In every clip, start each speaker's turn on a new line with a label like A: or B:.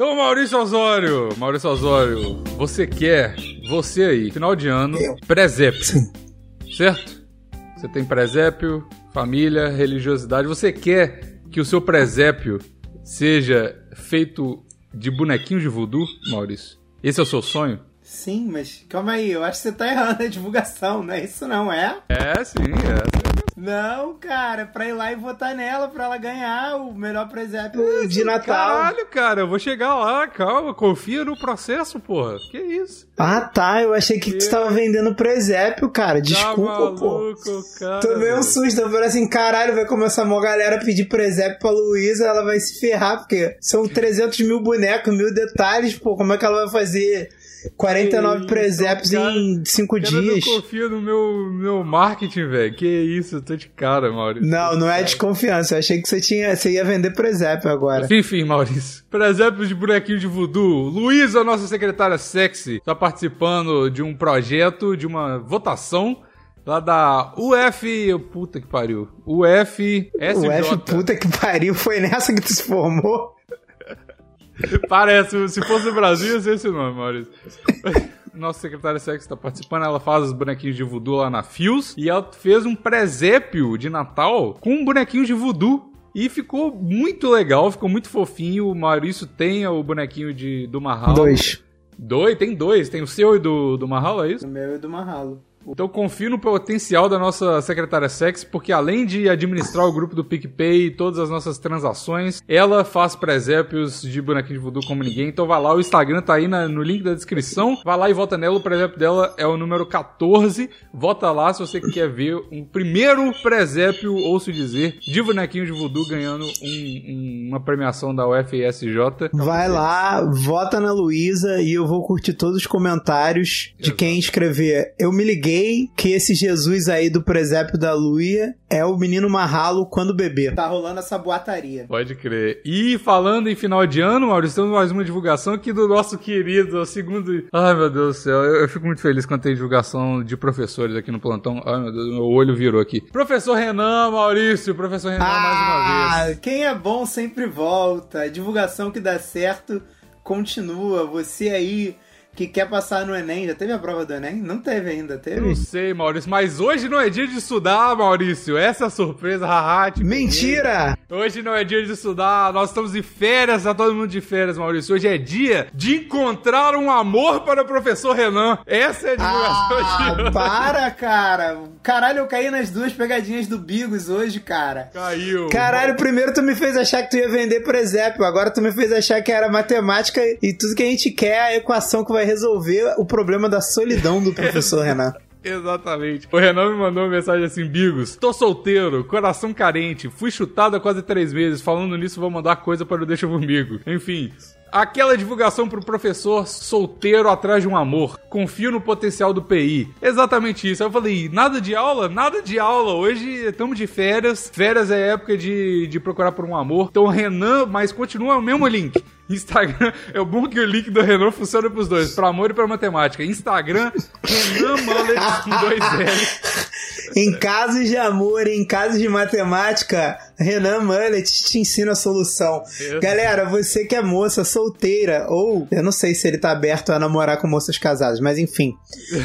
A: Então, Maurício Osório, Maurício Osório, você quer, você aí, final de ano,
B: Eu.
A: presépio,
B: Sim.
A: certo? Você tem presépio, família, religiosidade. Você quer que o seu presépio seja feito de bonequinho de voodoo, Maurício? Esse é o seu sonho?
B: Sim, mas calma aí, eu acho que você tá errando a divulgação, não é isso não, é?
A: É, sim, é.
B: Não, cara, é pra ir lá e votar nela pra ela ganhar o melhor presépio de Natal.
A: Caralho, cara, eu vou chegar lá, calma, confia no processo, porra. Que isso?
B: Ah, tá, eu achei que tu tava vendendo presépio, cara, desculpa,
A: tá
B: pô.
A: maluco, cara.
B: Tomei um susto, eu falei assim, caralho, vai começar uma galera a pedir presépio pra Luísa, ela vai se ferrar, porque são 300 mil bonecos, mil detalhes, pô, como é que ela vai fazer 49
A: Que isso,
B: presépios
A: cara.
B: em 5
A: Cara,
B: dias?
A: não confia no meu, meu marketing, velho. Que isso, eu tô de cara, Maurício.
B: Não, não é desconfiança, eu achei que você, tinha, você ia vender presépio agora.
A: Enfim, Maurício. Presépios de bonequinho de voodoo. Luísa, nossa secretária sexy, tá participando de um projeto, de uma votação lá da UF. Puta que pariu. UFSJ.
B: O F, puta que pariu, foi nessa que tu se formou?
A: Parece, se fosse no Brasil, ia ser esse nome, Maurício. Nossa secretária sexy está participando, ela faz os bonequinhos de voodoo lá na Fios e ela fez um presépio de Natal com um bonequinho de voodoo. E ficou muito legal, ficou muito fofinho. O Maurício tem o bonequinho de, do Mahalo.
B: Dois.
A: Dois? Tem dois. Tem o seu e do, do Mahalo, é isso?
B: O meu e do Marralo.
A: Então confio no potencial da nossa secretária sexy, porque além de administrar o grupo do PicPay e todas as nossas transações, ela faz presépios de bonequinho de voodoo como ninguém. Então vai lá, o Instagram tá aí na- no link da descrição. Vai lá e vota nela. O presépio dela é o número 14. Vota lá se você quer ver um primeiro presépio, ouço dizer, de bonequinho de voodoo ganhando um- um- uma premiação da UFSJ.
B: Vai lá, vota na Luísa e eu vou curtir todos os comentários de quem escrever. Eu me liguei que esse Jesus aí do presépio da Luia é o menino Marralo quando bebê. Tá rolando essa boataria.
A: Pode crer. E falando em final de ano, Maurício, temos mais uma divulgação aqui do nosso querido, o segundo. Ai, meu Deus do céu, eu, eu fico muito feliz quando tem divulgação de professores aqui no plantão. Ai, meu Deus, meu olho virou aqui. Professor Renan, Maurício, professor Renan, mais uma vez.
B: Ah, quem é bom sempre volta. A divulgação que dá certo continua. Você aí que quer passar no Enem, já teve a prova do Enem? Não teve ainda, teve?
A: não sei, Maurício, mas hoje não é dia de estudar, Maurício. Essa é a surpresa, haha.
B: Mentira!
A: Hoje não é dia de estudar, nós estamos de férias, tá todo mundo de férias, Maurício. Hoje é dia de encontrar um amor para o professor Renan. Essa é a divulgação de
B: Ah,
A: hoje.
B: para, cara. Caralho, eu caí nas duas pegadinhas do Bigos hoje, cara.
A: Caiu.
B: Caralho, primeiro tu me fez achar que tu ia vender presépio, agora tu me fez achar que era matemática e tudo que a gente quer é a equação que vai resolver o problema da solidão do professor Renan.
A: Exatamente. O Renan me mandou uma mensagem assim: Bigos, tô solteiro, coração carente, fui chutado há quase três meses. Falando nisso, vou mandar coisa para o Deixa Comigo. Enfim. Aquela divulgação pro professor solteiro atrás de um amor. Confio no potencial do PI. Exatamente isso. Aí eu falei, nada de aula? Nada de aula. Hoje estamos de férias. Férias é época de, de procurar por um amor. Então, Renan, mas continua o mesmo link. Instagram, é bom que o link do Renan funciona pros dois, pra amor e pra matemática. Instagram, Renan Mullet com dois L.
B: Em casos de amor, em casos de matemática, Renan Mullet te ensina a solução. Galera, você que é moça solteira, ou eu não sei se ele tá aberto a namorar com moças casadas, mas enfim.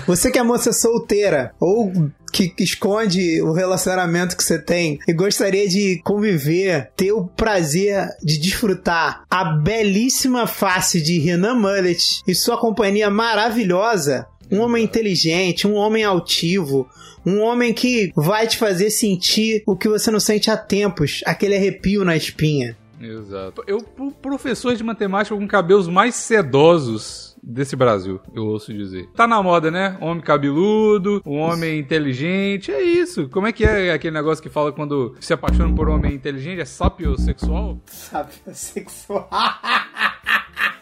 B: Você que é moça solteira, ou que que esconde o relacionamento que você tem e gostaria de conviver, ter o prazer de desfrutar a belíssima face de Renan Mullet e sua companhia maravilhosa, um homem inteligente, um homem altivo, um homem que vai te fazer sentir o que você não sente há tempos, aquele arrepio na espinha.
A: Exato. Eu, pro- professor de matemática com cabelos mais sedosos desse Brasil, eu ouço dizer. Tá na moda, né? Homem cabeludo, um homem inteligente, é isso. Como é que é aquele negócio que fala quando se apaixona por um homem inteligente? É sapiosexual?
B: Sabe, sexual.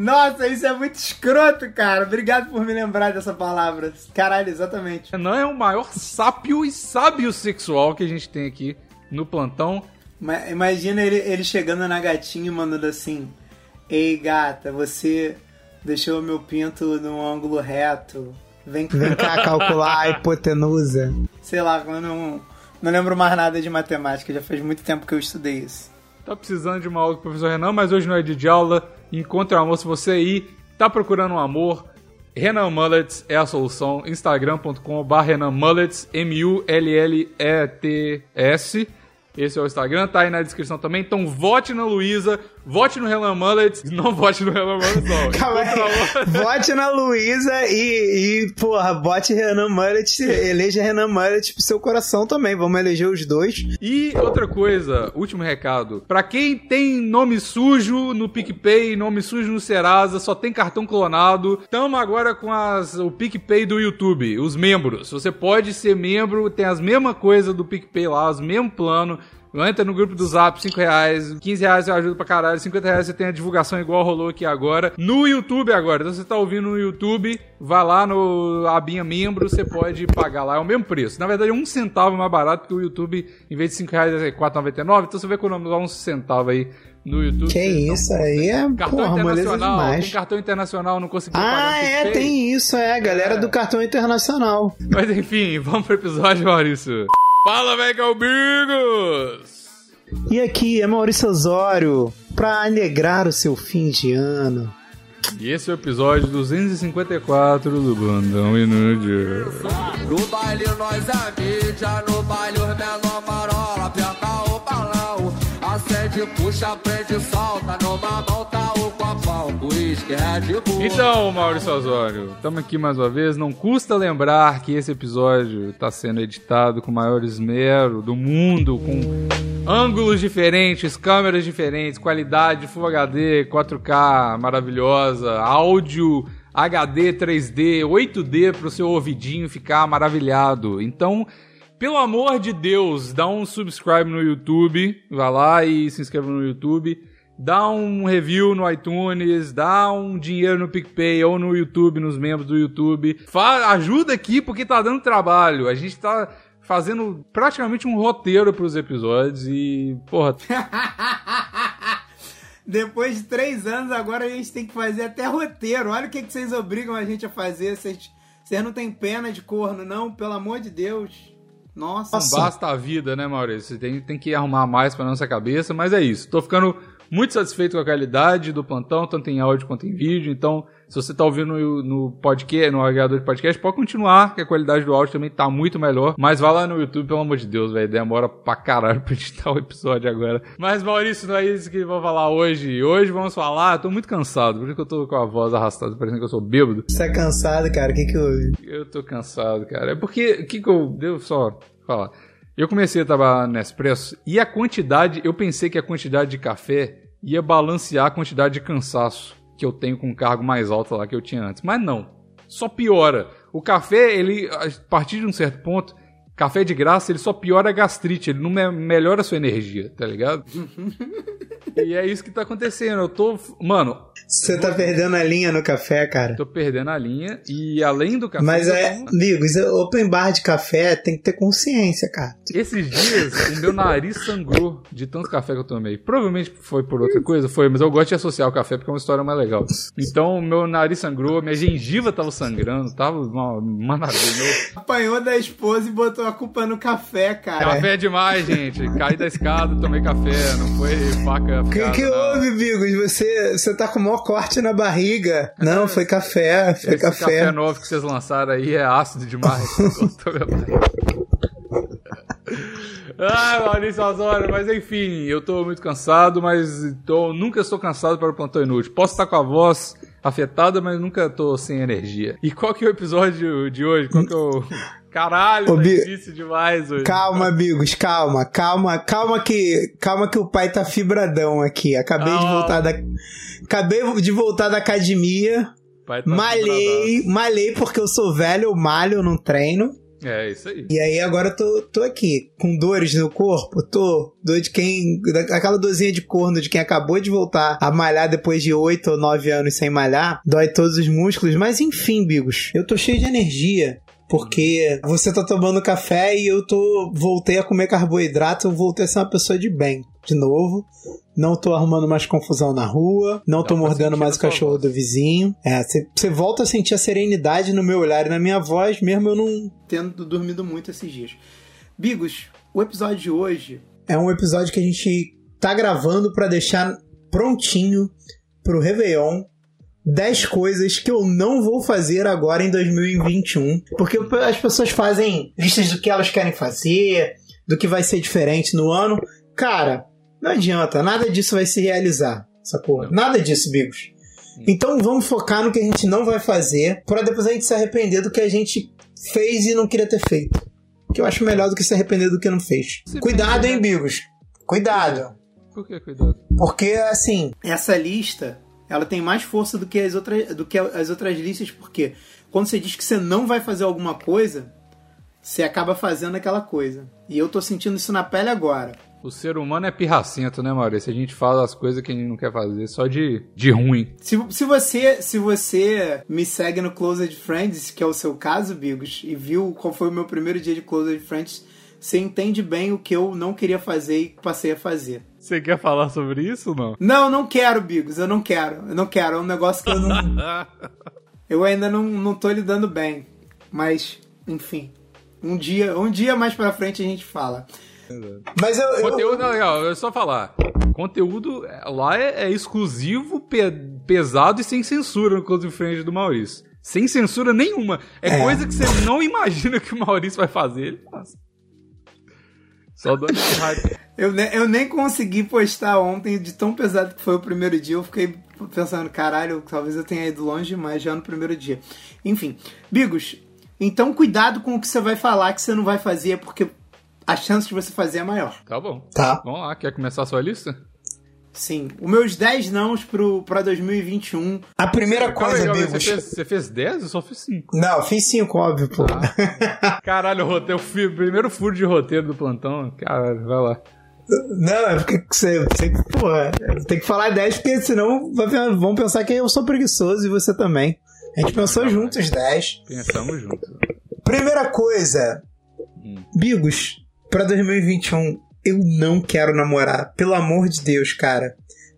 B: Nossa, isso é muito escroto, cara. Obrigado por me lembrar dessa palavra. Caralho, exatamente.
A: Não é o maior sápio e sábio sexual que a gente tem aqui no plantão.
B: Ma- Imagina ele, ele chegando na gatinha e mandando assim: Ei, gata, você deixou meu pinto num ângulo reto. Vem, vem cá calcular a hipotenusa. Sei lá, eu não, não lembro mais nada de matemática. Já faz muito tempo que eu estudei isso.
A: Tá precisando de uma aula com o professor Renan, mas hoje não é dia de aula. Encontre o amor se você aí tá procurando um amor. Renan Mullets é a solução. Instagram.com.br Renan Mullets, M-U-L-L-E-T-S. Esse é o Instagram, tá aí na descrição também. Então vote na Luísa, vote no Renan Mullet. Não vote no Renan Mullet, não.
B: Calma aí. Vote na Luísa e, e, porra, vote Renan Mullet, eleja Renan Mullet pro seu coração também. Vamos eleger os dois.
A: E outra coisa, último recado. Pra quem tem nome sujo no PicPay, nome sujo no Serasa, só tem cartão clonado, tamo agora com as, o PicPay do YouTube, os membros. Você pode ser membro, tem as mesmas coisas do PicPay lá, os mesmos planos. Entra no grupo do Zap, 5 reais, 15 reais eu ajudo pra caralho, 50 reais você tem a divulgação igual rolou aqui agora. No YouTube agora, então você tá ouvindo no YouTube, vai lá no abinha membro, você pode pagar lá, é o mesmo preço. Na verdade é um centavo mais barato, porque o YouTube, em vez de 5 reais, é 4,99, então você vai economizar um centavo aí no YouTube.
B: Que isso aí é
A: cartão
B: porra,
A: internacional,
B: demais.
A: tem cartão internacional, não conseguiu pagar
B: Ah, é, tem isso, é, a galera
A: É.
B: do cartão internacional.
A: Mas enfim, vamos pro episódio, Maurício. Fala, velho, Bigos!
B: E aqui é Maurício Osório, pra alegrar o seu fim de ano.
A: E esse é o episódio 254 do Bandão Inútil.
C: No baile nós é mídia, no baile os menor marola, aperta o balão, acende, puxa, prende, solta, numa mão tá
A: Então, Maurício Osório, estamos aqui mais uma vez. Não custa lembrar que esse episódio está sendo editado com o maior esmero do mundo, com ângulos diferentes, câmeras diferentes, qualidade Full HD, 4K maravilhosa, áudio HD 3D, 8D para o seu ouvidinho ficar maravilhado. Então, pelo amor de Deus, dá um subscribe no YouTube, vai lá e se inscreva no YouTube. Dá um review no iTunes, dá um dinheiro no PicPay ou no YouTube, nos membros do YouTube. Fa ajuda aqui porque tá dando trabalho. A gente tá fazendo praticamente um roteiro pros episódios e, porra,
B: Depois de três anos, agora a gente tem que fazer até roteiro. Olha o que, que vocês obrigam a gente a fazer. Vocês, vocês não têm pena de corno, não? Pelo amor de Deus. Nossa.
A: não basta a vida, né, Maurício? Você tem, tem que arrumar mais pra nossa cabeça, mas é isso. Tô ficando muito satisfeito com a qualidade do plantão, tanto em áudio quanto em vídeo. Então, se você tá ouvindo no, no podcast, no agregador de podcast, pode continuar, que a qualidade do áudio também tá muito melhor. Mas vai lá no YouTube, pelo amor de Deus, velho. Demora pra caralho pra editar o episódio agora. Mas, Maurício, não é isso que vou falar hoje. Hoje vamos falar. Eu tô muito cansado, por isso que eu tô com a voz arrastada, parecendo que eu sou bêbado.
B: Você é cansado, cara. O que que houve?
A: Eu tô cansado, cara. É porque, o que que eu. Devo só falar. Eu comecei a trabalhar na Nespresso e a quantidade, eu pensei que a quantidade de café ia balancear a quantidade de cansaço que eu tenho com um cargo mais alto lá que eu tinha antes. Mas não. Só piora. O café, ele, a partir de um certo ponto, café de graça, ele só piora a gastrite, ele não me- melhora a sua energia, tá ligado? e é isso que tá acontecendo. Eu tô. Mano,
B: Você tá perdendo a linha no café, cara.
A: tô perdendo a linha e além do café.
B: Mas é, amigos, open bar de café tem que ter consciência, cara.
A: Esses dias, o meu nariz sangrou de tanto café que eu tomei. Provavelmente foi por outra coisa, foi, mas eu gosto de associar o café porque é uma história mais legal. Então, meu nariz sangrou, minha gengiva tava sangrando, tava uma maravilha.
B: Apanhou da esposa e botou a culpa no café, cara.
A: Café é demais, gente. Caí da escada, tomei café, não foi faca.
B: O que, que houve, Bigos? Você, você tá com o maior corte na barriga. Não, foi café, foi
A: Esse café.
B: café.
A: novo que vocês lançaram aí é ácido demais. Cortou meu nariz. Ai, Maurício Osório, mas enfim, eu tô muito cansado, mas tô, nunca estou cansado para o plantão inútil. Posso estar com a voz afetada, mas nunca tô sem energia. E qual que é o episódio de hoje? Qual que é o. Caralho,
B: Ô,
A: tá difícil demais hoje.
B: Calma, Bigos, calma, calma, calma que, calma que o pai tá fibradão aqui. Acabei de
A: Ah.
B: voltar da, acabei de voltar da academia,
A: tá
B: malhei, malhei porque eu sou velho, eu malho, eu não treino.
A: É, isso aí.
B: E aí agora eu tô, tô aqui, com dores no corpo, tô, dor de quem, aquela dorzinha de corno de quem acabou de voltar a malhar depois de 8 ou 9 anos sem malhar, dói todos os músculos, mas enfim, Bigos, eu tô cheio de energia. Porque você tá tomando café e eu tô voltei a comer carboidrato, eu voltei a ser uma pessoa de bem, de novo. Não tô arrumando mais confusão na rua, não
A: Dá
B: tô
A: pra
B: mordendo
A: sentir
B: mais o cachorro
A: voz.
B: do vizinho. É, você volta a sentir a serenidade no meu olhar e na minha voz, mesmo eu não tendo dormido muito esses dias. Bigos, o episódio de hoje é um episódio que a gente tá gravando pra deixar prontinho pro Réveillon 10 coisas que eu não vou fazer agora em 2021. Porque as pessoas fazem listas do que elas querem fazer, do que vai ser diferente no ano. Cara, não adianta, nada disso vai se realizar, sacou? Nada disso, Bigos. Então vamos focar no que a gente não vai fazer, para depois a gente se arrepender do que a gente fez e não queria ter feito. Que eu acho melhor do que se arrepender do que não fez.
A: Você
B: Cuidado,
A: pensa,
B: hein, Bigos? Cuidado.
A: Por que cuidado?
B: Porque, assim, essa lista, ela tem mais força do que as outras, do que as outras listas, porque quando você diz que você não vai fazer alguma coisa, você acaba fazendo aquela coisa. E eu tô sentindo isso na pele agora.
A: O ser humano é pirracento, né, Maurício? A gente fala as coisas que a gente não quer fazer só de, de ruim.
B: Se, se, você, se você me segue no Closed Friends, que é o seu caso, Bigos, e viu qual foi o meu primeiro dia de Closed Friends, você entende bem o que eu não queria fazer e passei a fazer.
A: Você quer falar sobre isso ou não?
B: Não, não quero, Bigos, eu não quero. Eu não quero, é um negócio que eu não. eu ainda não, não tô lidando bem. Mas, enfim. Um dia, um dia mais pra frente a gente fala. Mas eu. eu...
A: Conteúdo, não, legal, é só falar. Conteúdo lá é, é exclusivo, pe pesado e sem censura no Close Friends do Maurício. Sem censura nenhuma. É, é, coisa que você não imagina que o Maurício vai fazer, ele faz. Só dando esse hype.
B: Eu, ne eu nem consegui postar ontem, de tão pesado que foi o primeiro dia. Eu fiquei pensando, caralho, talvez eu tenha ido longe demais já no primeiro dia. Enfim, Bigos, então cuidado com o que você vai falar que você não vai fazer, porque a chance de você fazer é maior.
A: Tá bom.
B: Tá.
A: Vamos lá, quer começar a sua lista?
B: Sim. Os meus 10 nãos pro, pra 2021. A primeira coisa,
A: Bigos. Você fez, você fez 10? Eu só fiz 5.
B: Não, fiz 5, óbvio, pô.
A: Ah. Caralho, o roteiro, o primeiro furo de roteiro do plantão. Caralho, vai lá.
B: Não, é porque você, você porra, tem que falar 10, porque senão vão pensar que eu sou preguiçoso e você também. A gente pensou não, juntos 10.
A: Pensamos juntos.
B: Primeira coisa, hum. Bigos, pra 2021, eu não quero namorar. Pelo amor de Deus, cara.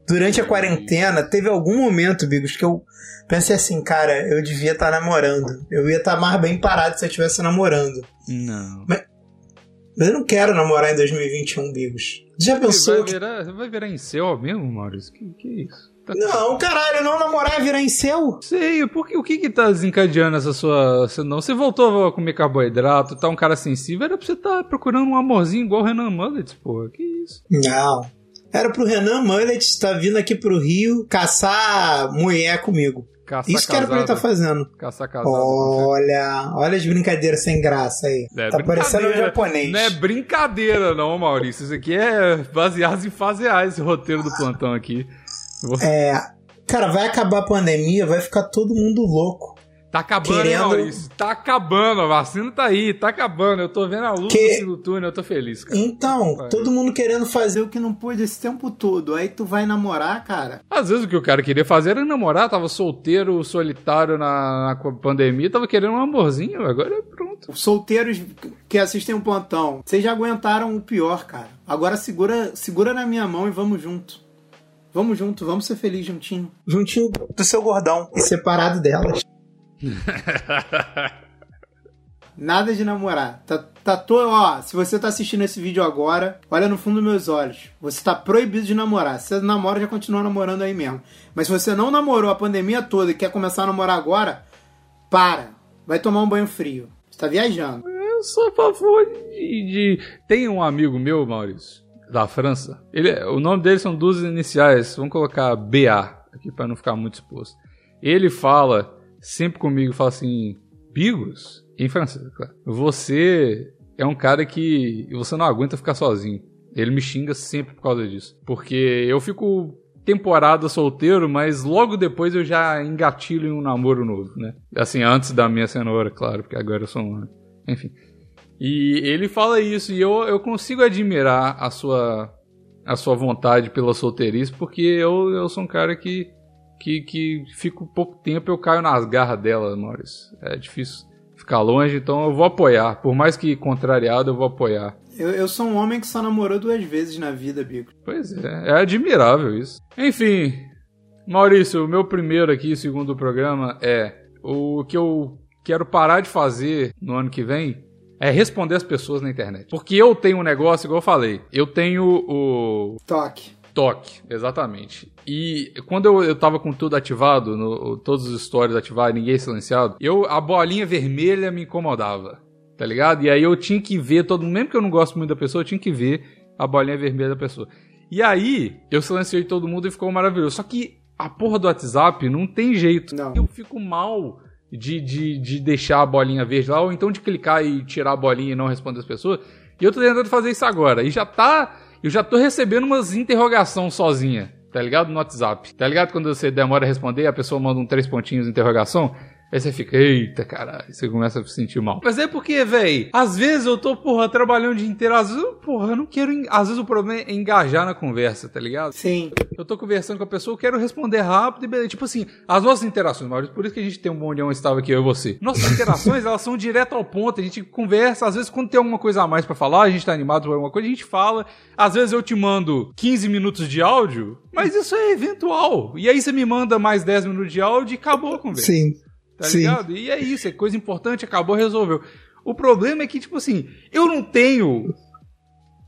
B: Durante a quarentena, teve algum momento, Bigos, que eu pensei assim, cara, eu devia estar tá namorando. Eu ia estar tá mais bem parado se eu estivesse namorando.
A: Não.
B: Mas, mas eu não quero namorar em 2021, Bigos. Já pensou?
A: Vai virar, que... vai virar em céu mesmo, Maurício? Que, que isso?
B: Tá não, caralho, não namorar é virar em céu?
A: Sei, porque, o que que tá desencadeando essa sua... Não, você voltou a comer carboidrato, tá um cara sensível, era pra você estar tá procurando um amorzinho igual o Renan Mullet, porra, que isso?
B: Não, era pro Renan Mullet estar vindo aqui pro Rio caçar mulher comigo. Caça Isso que era pra ele estar tá fazendo.
A: Caça casado.
B: Olha, olha as brincadeiras sem graça aí. É tá parecendo um japonês.
A: Não é brincadeira não, Maurício. Isso aqui é baseado em fase A, esse roteiro do plantão aqui.
B: É. Cara, vai acabar a pandemia, vai ficar todo mundo louco.
A: Tá acabando, querendo... hein, Maurício? Tá acabando, a vacina tá aí, tá acabando. Eu tô vendo a luz que... do túnel, eu tô feliz, cara.
B: Então, Vai. todo mundo querendo fazer o que não pôde esse tempo todo. Aí tu vai namorar, cara.
A: Às vezes o que o cara queria fazer era namorar, tava solteiro, solitário na, na pandemia, tava querendo um amorzinho, agora é pronto.
B: Os solteiros que assistem o um plantão, vocês já aguentaram o pior, cara. Agora segura, segura na minha mão e vamos junto. Vamos junto, vamos ser felizes juntinho. Juntinho do seu gordão e separado delas. Nada de namorar. Tá, tá to... ó, se você tá assistindo esse vídeo agora, olha no fundo dos meus olhos. Você tá proibido de namorar. Se você namora, já continua namorando aí mesmo. Mas se você não namorou a pandemia toda e quer começar a namorar agora, para. Vai tomar um banho frio. Você tá viajando.
A: Eu sou a favor de, de... Tem um amigo meu, Maurício, da França. Ele, o nome dele são duas iniciais. Vamos colocar BA aqui para não ficar muito exposto. Ele fala sempre comigo, fala assim: Bigos, em francês, claro. Você é um cara que você não aguenta ficar sozinho. Ele me xinga sempre por causa disso. Porque eu fico temporada solteiro, mas logo depois eu já engatilho em um namoro novo, né? Assim, antes da minha cenoura, claro, porque agora eu sou um. Enfim. E ele fala isso, e eu, eu consigo admirar a sua, a sua vontade pela solteirice, porque eu, eu sou um cara que, que, que fico pouco tempo eu caio nas garras dela, Maurício. É difícil ficar longe, então eu vou apoiar. Por mais que contrariado, eu vou apoiar.
B: Eu, eu sou um homem que só namorou duas vezes na vida, Bico.
A: Pois é, é admirável isso. Enfim, Maurício, o meu primeiro aqui, segundo o programa, é o que eu quero parar de fazer no ano que vem é responder as pessoas na internet. Porque eu tenho um negócio, igual eu falei, eu tenho o.
B: Toque.
A: Toque, exatamente. E quando eu, eu tava com tudo ativado, no, todos os stories ativados, ninguém silenciado, eu a bolinha vermelha me incomodava, tá ligado? E aí eu tinha que ver todo mundo, mesmo que eu não gosto muito da pessoa, eu tinha que ver a bolinha vermelha da pessoa. E aí eu silenciei todo mundo e ficou maravilhoso. Só que a porra do WhatsApp não tem jeito.
B: Não.
A: Eu fico mal de, de, de deixar a bolinha verde lá, ou então de clicar e tirar a bolinha e não responder as pessoas. E eu tô tentando fazer isso agora. E já tá. Eu já tô recebendo umas interrogação sozinha, tá ligado? No WhatsApp. Tá ligado? Quando você demora a responder, a pessoa manda um três pontinhos de interrogação. Aí você fica, eita, caralho, você começa a se sentir mal. Mas é porque, véi, às vezes eu tô, porra, trabalhando o dia inteiro, às vezes, porra, eu não quero. Às vezes o problema é engajar na conversa, tá ligado?
B: Sim.
A: Eu tô conversando com a pessoa, eu quero responder rápido e beleza. Tipo assim, as nossas interações, Maurício, por isso que a gente tem um bom dia onde estava aqui, eu e você. Nossas interações, elas são direto ao ponto, a gente conversa, às vezes quando tem alguma coisa a mais pra falar, a gente tá animado por alguma coisa, a gente fala. Às vezes eu te mando 15 minutos de áudio, mas isso é eventual. E aí você me manda mais 10 minutos de áudio e acabou a conversa.
B: Sim.
A: Tá
B: Sim.
A: ligado? E é isso, é coisa importante, acabou, resolveu. O problema é que, tipo assim, eu não tenho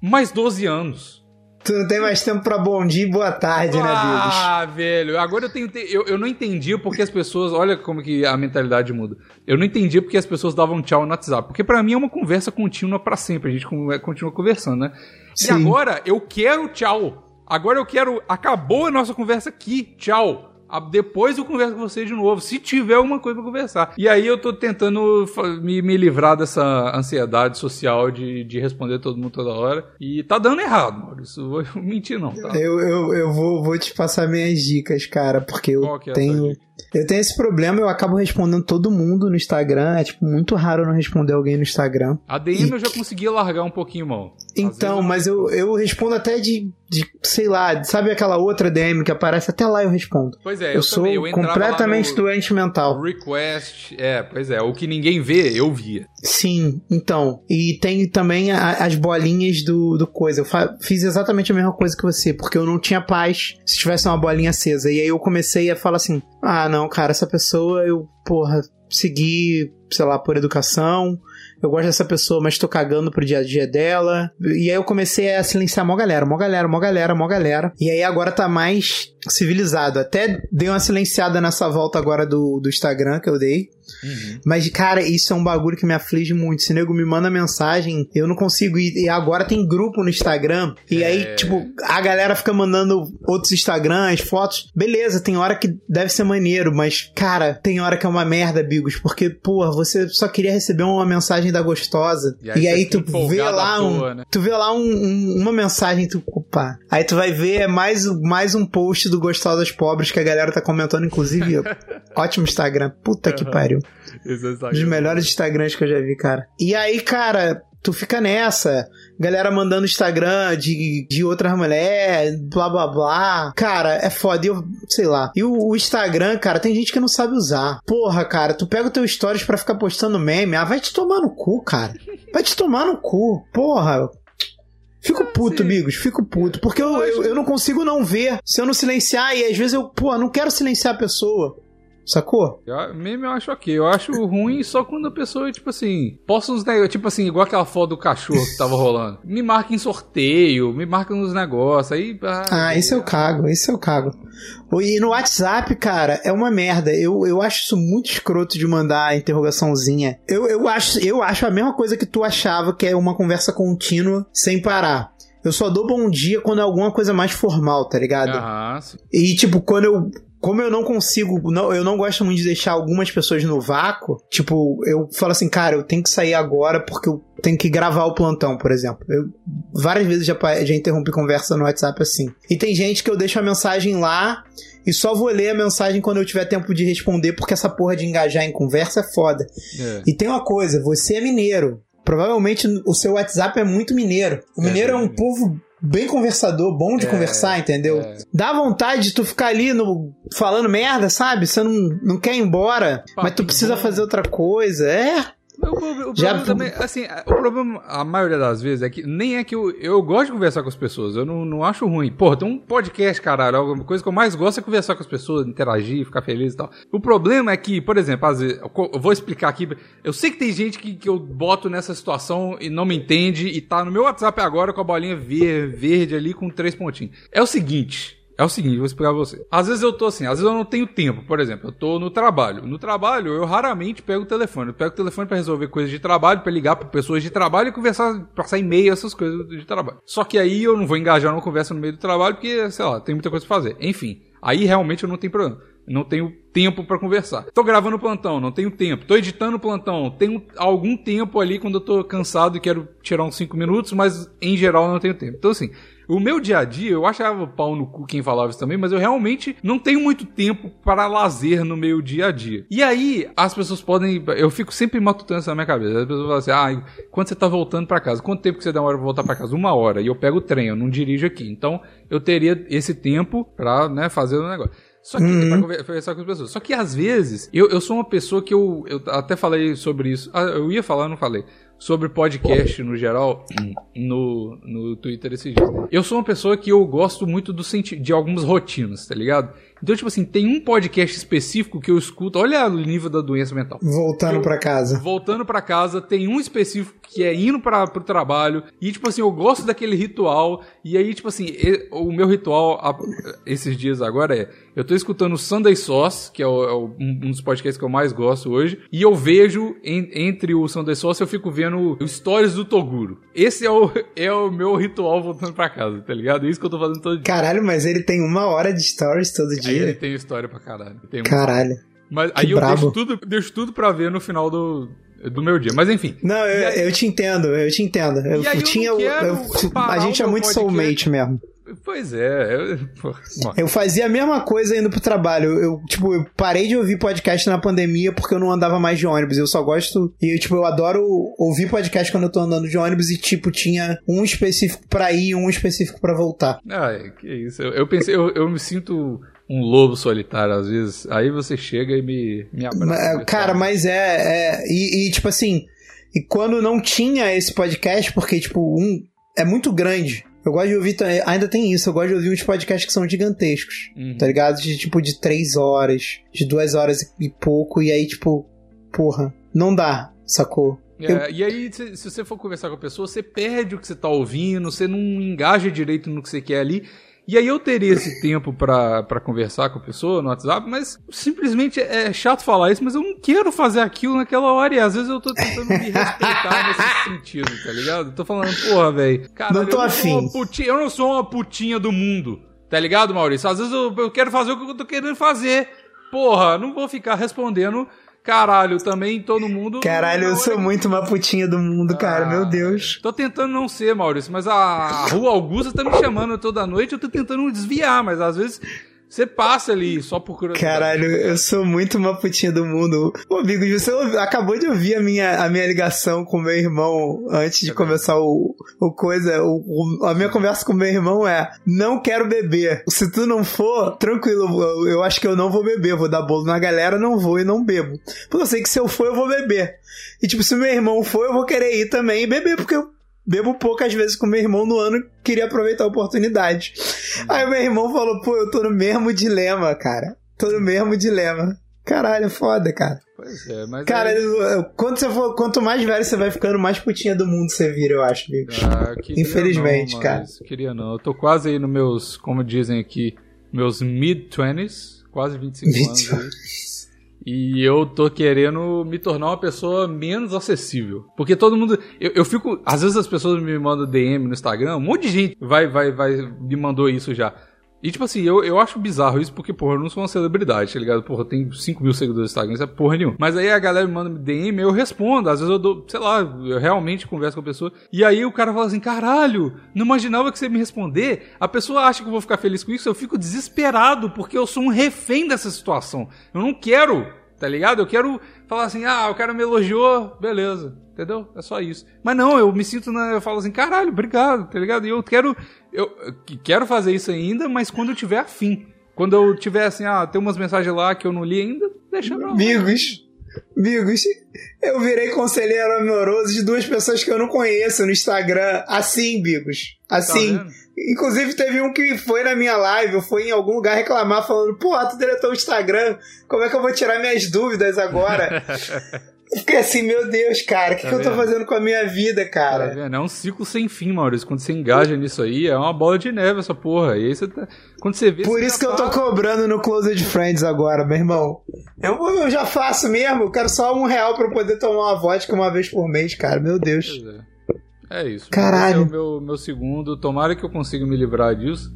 A: mais 12 anos.
B: Tu não tem mais tempo pra bom dia e boa tarde, né, Bigos?
A: Ah, velho, agora eu tenho. te- Eu, eu não entendia porque as pessoas. Olha como que a mentalidade muda. Eu não entendia porque as pessoas davam tchau no WhatsApp. Porque pra mim é uma conversa contínua pra sempre. A gente con- continua conversando, né? E
B: Sim.
A: agora eu quero tchau. Agora eu quero. Acabou a nossa conversa aqui. Tchau. Depois eu converso com você de novo, se tiver alguma coisa pra conversar. E aí eu tô tentando me, me livrar dessa ansiedade social de, de responder todo mundo toda hora. E tá dando errado, Maurício. Vou mentir, não. Tá?
B: Eu, eu, eu vou, vou te passar minhas dicas, cara, porque eu
A: Qual que é
B: tenho.
A: dica?
B: Eu tenho esse problema, eu acabo respondendo todo mundo no Instagram. É tipo muito raro eu não responder alguém no Instagram.
A: A DM eu já consegui largar um pouquinho, mão.
B: Então,
A: vezes
B: mas eu, eu respondo até de, de, sei lá, sabe aquela outra DM que aparece? Até lá eu respondo.
A: Pois é,
B: eu,
A: eu,
B: sou
A: também. Eu
B: completamente doente mental.
A: Request. É, pois é. O que ninguém vê, eu via.
B: Sim, então. E tem também a- as bolinhas do, do coisa. Eu fiz exatamente a mesma coisa que você, porque eu não tinha paz se tivesse uma bolinha acesa. E aí eu comecei a falar assim: ah, não, cara, essa pessoa eu, porra, segui, sei lá, por educação. Eu gosto dessa pessoa, mas tô cagando pro dia a dia dela. E aí eu comecei a silenciar mó galera, mó galera, mó galera, mó galera. E aí agora tá mais civilizado. Até dei uma silenciada nessa volta agora do, do Instagram que eu dei. Mas, cara, isso é um bagulho que me aflige muito. Se nego me manda mensagem, eu não consigo ir. E agora tem grupo no Instagram. E aí,
A: É.
B: tipo, a galera fica mandando outros Instagrams, fotos. Beleza, tem hora que deve ser maneiro, mas, cara, tem hora que é uma merda, Bigos. Porque, porra, você só queria receber uma mensagem da gostosa.
A: E
B: E
A: aí
B: aí,
A: você fica
B: tu vê lá um.
A: né?
B: Tu vê lá um- um- uma mensagem, tu. Opa. Aí tu vai ver é mais, mais um post do Gostosas Pobres que a galera tá comentando, inclusive. ótimo Instagram. Puta que
A: Aham.
B: pariu.
A: É
B: Um dos melhores Instagrams que eu já vi, cara. E aí, cara, tu fica nessa. Galera mandando Instagram de, de outras mulheres, blá blá blá. Cara, é foda. Eu, sei lá. E o, o Instagram, cara, tem gente que não sabe usar. Porra, cara, tu pega o teu stories pra ficar postando meme. Ah, vai te tomar no cu, cara. Vai te tomar no cu. Porra. Fico puto,
A: sim.
B: amigos, fico puto. Porque eu, eu, eu não consigo não ver. Se eu não silenciar, e às vezes eu, pô, não quero silenciar a pessoa. Sacou?
A: Eu- Meme eu acho ok. Eu acho ruim só quando a pessoa, tipo assim, posta uns negócios, tipo assim, igual aquela foto do cachorro que tava rolando. Me marca em sorteio, me marca nos negócios. Aí.
B: Ah, isso eu cago, isso eu cago. E no WhatsApp, cara, é uma merda. Eu, eu acho isso muito escroto de mandar a interrogaçãozinha. Eu, eu, acho, eu acho a mesma coisa que tu achava, que é uma conversa contínua, sem parar. Eu só dou bom dia quando é alguma coisa mais formal, tá ligado?
A: Aham, sim.
B: E, tipo, quando eu. Como eu não consigo. Não, eu não gosto muito de deixar algumas pessoas no vácuo. Tipo, eu falo assim, cara, eu tenho que sair agora porque eu tenho que gravar o plantão, por exemplo. Eu várias vezes já, já interrompi conversa no WhatsApp assim. E tem gente que eu deixo a mensagem lá e só vou ler a mensagem quando eu tiver tempo de responder, porque essa porra de engajar em conversa é foda.
A: É.
B: E tem uma coisa, você é mineiro. Provavelmente o seu WhatsApp é muito mineiro. O
A: É,
B: mineiro é um
A: sim.
B: povo bem conversador, bom de
A: É,
B: conversar, entendeu?
A: é.
B: Dá vontade de tu ficar ali no, falando merda, sabe? Você não, não quer ir embora, mas tu precisa
A: bom.
B: fazer outra coisa. É.
A: O, o- o
B: Já-
A: problema também, assim, o problema, a maioria das vezes, é que nem é que eu, eu gosto de conversar com as pessoas, eu não, não acho ruim. Porra, tem um podcast, caralho, alguma coisa que eu mais gosto é conversar com as pessoas, interagir, ficar feliz e tal. O problema é que, por exemplo, às vezes, eu vou explicar aqui, eu sei que tem gente que, que eu boto nessa situação e não me entende e tá no meu WhatsApp agora com a bolinha ver- verde ali com três pontinhos. É o seguinte, é o seguinte, vou explicar pra você. Às vezes eu tô assim, às vezes eu não tenho tempo. Por exemplo, eu tô no trabalho. No trabalho, eu raramente pego o telefone. Eu pego o telefone pra resolver coisas de trabalho, pra ligar pra pessoas de trabalho e conversar, passar e-mail, essas coisas de trabalho. Só que aí eu não vou engajar numa conversa no meio do trabalho, porque, sei lá, tem muita coisa pra fazer. Enfim, aí realmente eu não tenho problema. Não tenho tempo pra conversar. Tô gravando plantão, não tenho tempo. Tô editando plantão, tenho algum tempo ali quando eu tô cansado e quero tirar uns 5 minutos, mas em geral não tenho tempo. Então assim, o meu dia a dia, eu achava pau no cu quem falava isso também, mas eu realmente não tenho muito tempo para lazer no meu dia a dia. E aí, as pessoas podem. Eu fico sempre matutando isso na minha cabeça. As pessoas falam assim: ah, quando você tá voltando para casa? Quanto tempo que você demora pra voltar para casa? Uma hora. E eu pego o trem, eu não dirijo aqui. Então, eu teria esse tempo pra, né, fazer o negócio. Só que, pra conver- conversar com as pessoas. Só que às vezes, eu, eu sou uma pessoa que eu, eu até falei sobre isso. Ah, eu ia falar, não falei. Sobre podcast no geral, no, no Twitter esses dias. Eu sou uma pessoa que eu gosto muito do senti de algumas rotinas, tá ligado? Então, tipo assim, tem um podcast específico que eu escuto. Olha o nível da doença mental.
B: Voltando pra casa.
A: Voltando pra casa, tem um específico que é indo para pro trabalho. E, tipo assim, eu gosto daquele ritual. E aí, tipo assim, o meu ritual a- esses dias agora é: eu tô escutando Sunday Sauce, que é, o- é o- um dos podcasts que eu mais gosto hoje. E eu vejo, en- entre o Sunday Sauce, eu fico vendo o Stories do Toguro. Esse é o, é o meu ritual voltando pra casa, tá ligado? É isso que eu tô fazendo todo dia.
B: Caralho, mas ele tem uma hora de stories todo
A: Ele tem história pra caralho. Tem
B: Caralho.
A: Mas aí eu
B: brabo.
A: deixo tudo, deixo tudo pra ver no final do, do meu dia. Mas enfim.
B: Não, eu,
A: aí-
B: eu te entendo, eu te entendo. Eu,
A: eu
B: tinha. eu- eu- a gente é muito soulmate mesmo.
A: Pois é. Eu, pô.
B: Eu fazia a mesma coisa indo pro trabalho. Eu, tipo, eu parei de ouvir podcast na pandemia porque eu não andava mais de ônibus. Eu só gosto. E, tipo, eu adoro ouvir podcast quando eu tô andando de ônibus e, tipo, tinha um específico pra ir e um específico pra voltar.
A: Ah, é, que isso. Eu, eu pensei, eu, eu me sinto um lobo solitário às vezes. Aí você chega e me, me abraça.
B: Cara, mas é. é e, e, tipo assim. E quando não tinha esse podcast, porque, tipo, um. É muito grande. Eu gosto de ouvir. Ainda tem isso, eu gosto de ouvir uns podcasts que são gigantescos.
A: Uhum.
B: Tá ligado? De tipo de três horas, de duas horas e pouco, e aí, tipo, porra, não dá, sacou?
A: É, E aí, se, se você for conversar com a pessoa, você perde o que você tá ouvindo, você não engaja direito no que você quer ali. E aí eu teria esse tempo pra, pra conversar com a pessoa no WhatsApp, mas simplesmente é chato falar isso, mas eu não quero fazer aquilo naquela hora. E às vezes eu tô tentando me respeitar nesse sentido, tá ligado? Eu tô falando, porra, velho. Cara,
B: Não tô
A: eu, não putinha, eu não sou uma putinha do mundo, tá ligado, Maurício? Às vezes eu, eu quero fazer o que eu tô querendo fazer. Porra, não vou ficar respondendo. Caralho, também todo mundo.
B: Caralho, eu sou
A: hora-
B: muito uma putinha do mundo, cara,
A: Ah,
B: meu Deus.
A: Tô tentando não ser, Maurício, mas a Rua Augusta tá me chamando toda noite, eu tô tentando desviar, mas às vezes você passa ali só por curiosidade.
B: Caralho, eu sou muito uma putinha do mundo. Ô, amigo, você acabou de ouvir a minha, a minha ligação com meu irmão antes de
A: É
B: começar o, o coisa. O, o- a minha conversa com meu irmão é: não quero beber. Se tu não for, tranquilo, eu, eu acho que eu não vou beber. Vou dar bolo na galera, não vou e não bebo. Porque eu sei que se eu for, eu vou beber. E tipo, se meu irmão for, eu vou querer ir também e beber, porque eu bebo poucas vezes com meu irmão no ano queria aproveitar a oportunidade. Aí meu irmão falou, pô, eu tô no mesmo dilema, cara. Tô no mesmo dilema. Caralho, foda, cara.
A: Pois é, mas.
B: Cara,
A: aí-
B: quanto, você for, quanto mais velho você vai ficando, mais putinha do mundo você vira, eu acho, amigos.
A: Ah,
B: Infelizmente,
A: não,
B: cara.
A: Queria não. Eu tô quase aí nos meus, como dizem aqui, meus mid-20s, quase 25 anos aí. E eu tô querendo me tornar uma pessoa menos acessível. Porque todo mundo. Eu, eu fico. Às vezes as pessoas me mandam DM no Instagram, um monte de gente vai, vai, vai, me mandou isso já. E tipo assim, eu, eu acho bizarro isso porque, porra, eu não sou uma celebridade, tá ligado? Porra, eu tenho 5 mil seguidores no Instagram, isso é porra nenhuma. Mas aí a galera me manda DM, eu respondo. Às vezes eu dou, sei lá, eu realmente converso com a pessoa. E aí o cara fala assim: caralho, não imaginava que você ia me responder. A pessoa acha que eu vou ficar feliz com isso, eu fico desesperado porque eu sou um refém dessa situação. Eu não quero, tá ligado? Eu quero falar assim: ah, o cara me elogiou, beleza. Entendeu? É só isso. Mas não, eu me sinto na. Eu falo assim, caralho, obrigado, tá ligado? E eu quero. Eu quero fazer isso ainda, mas quando eu tiver afim. Quando eu tiver assim, ah, tem umas mensagens lá que eu não li ainda, deixa pra lá.
B: Amigos, Amigos, eu virei conselheiro amoroso de duas pessoas que eu não conheço no Instagram. Assim, Bigos. Assim.
A: Tá?
B: Inclusive, teve um que foi na minha live, ou foi em algum lugar reclamar, falando: Pô, tu deletou o Instagram, como é que eu vou tirar minhas dúvidas agora? fiquei assim: Meu Deus, cara, o que,
A: Tá
B: que eu tô fazendo com a minha vida,
A: Tá
B: cara?
A: vendo? É um ciclo sem fim, Maurício. Quando você engaja nisso aí, é uma bola de neve essa porra. E aí você tá... Quando você vê.
B: Por
A: você
B: isso que eu tô
A: tá-
B: cobrando no Closed Friends agora, meu irmão. Eu, eu já faço mesmo, eu quero só um real pra eu poder tomar uma vodka uma vez por mês, cara. Meu Deus.
A: É. É isso.
B: Caralho.
A: Esse é o meu, meu segundo. Tomara que eu consiga me livrar disso.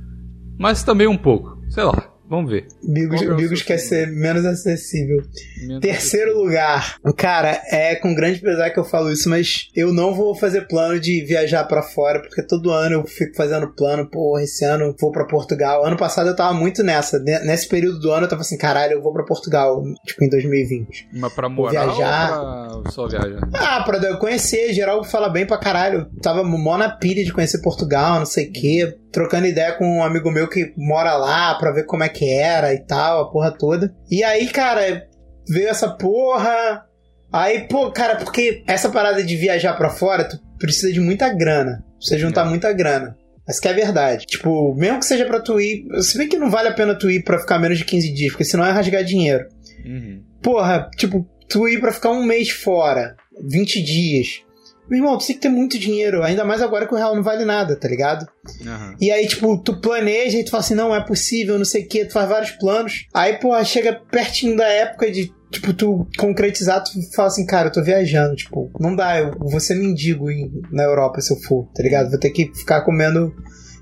A: Mas também um pouco. Sei lá. Vamos ver.
B: Bigos,
A: é
B: Bigos quer ser menos acessível.
A: Menos
B: Terceiro lugar. Cara, é com grande pesar que eu falo isso, mas eu não vou fazer plano de viajar pra fora, porque todo ano eu fico fazendo plano, porra, esse ano vou pra Portugal. Ano passado eu tava muito nessa. Ne- Nesse período do ano eu tava assim, caralho, eu vou pra Portugal, tipo, em 2020.
A: Mas pra morar
B: viajar.
A: ou pra só viajar?
B: Ah, pra eu conhecer, geral fala bem pra caralho. Eu tava mó na pilha de conhecer Portugal, não sei o quê. Trocando ideia com um amigo meu que mora lá pra ver como é que era e tal, a porra toda. E aí, cara, veio essa porra. Aí, pô, cara, porque essa parada de viajar pra fora, tu precisa de muita grana. Precisa juntar
A: É.
B: muita grana. Essa que é verdade. Tipo, mesmo que seja pra tu ir. Se bem que não vale a pena tu ir pra ficar menos de 15 dias, porque senão é rasgar dinheiro.
A: Uhum.
B: Porra, tipo, tu ir pra ficar um mês fora, 20 dias. Meu irmão, tu tem que ter muito dinheiro, ainda mais agora que o real não vale nada, tá ligado?
A: Aham.
B: E aí, tipo, tu planeja e tu fala assim, não, é possível, não sei o que, tu faz vários planos. Aí, porra, chega pertinho da época de, tipo, tu concretizar, tu fala assim, cara, eu tô viajando, tipo, não dá, eu vou ser mendigo em- na Europa se eu for, tá ligado? Vou ter que ficar comendo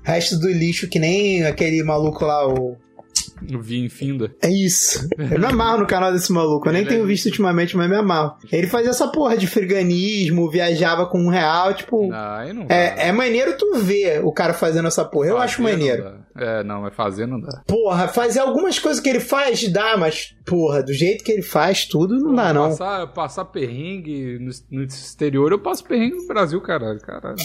B: resto do lixo que nem aquele maluco lá, o
A: No Vim Finda.
B: é isso. Eu me amarro no canal desse maluco. Eu nem
A: Ele
B: tenho
A: é-
B: visto ultimamente, mas me amarro. Ele fazia essa porra de friganismo, viajava com um real, tipo.
A: Ah, aí não.
B: É, é maneiro tu ver o cara fazendo essa porra. Eu acho
A: não
B: maneiro.
A: É, não, mas fazer não dá.
B: Porra, fazer algumas coisas que ele faz dá, mas, porra, do jeito que ele faz tudo, não dá, não.
A: Passar, passar perrengue no, no exterior, eu passo perrengue no Brasil, caralho. Caralho.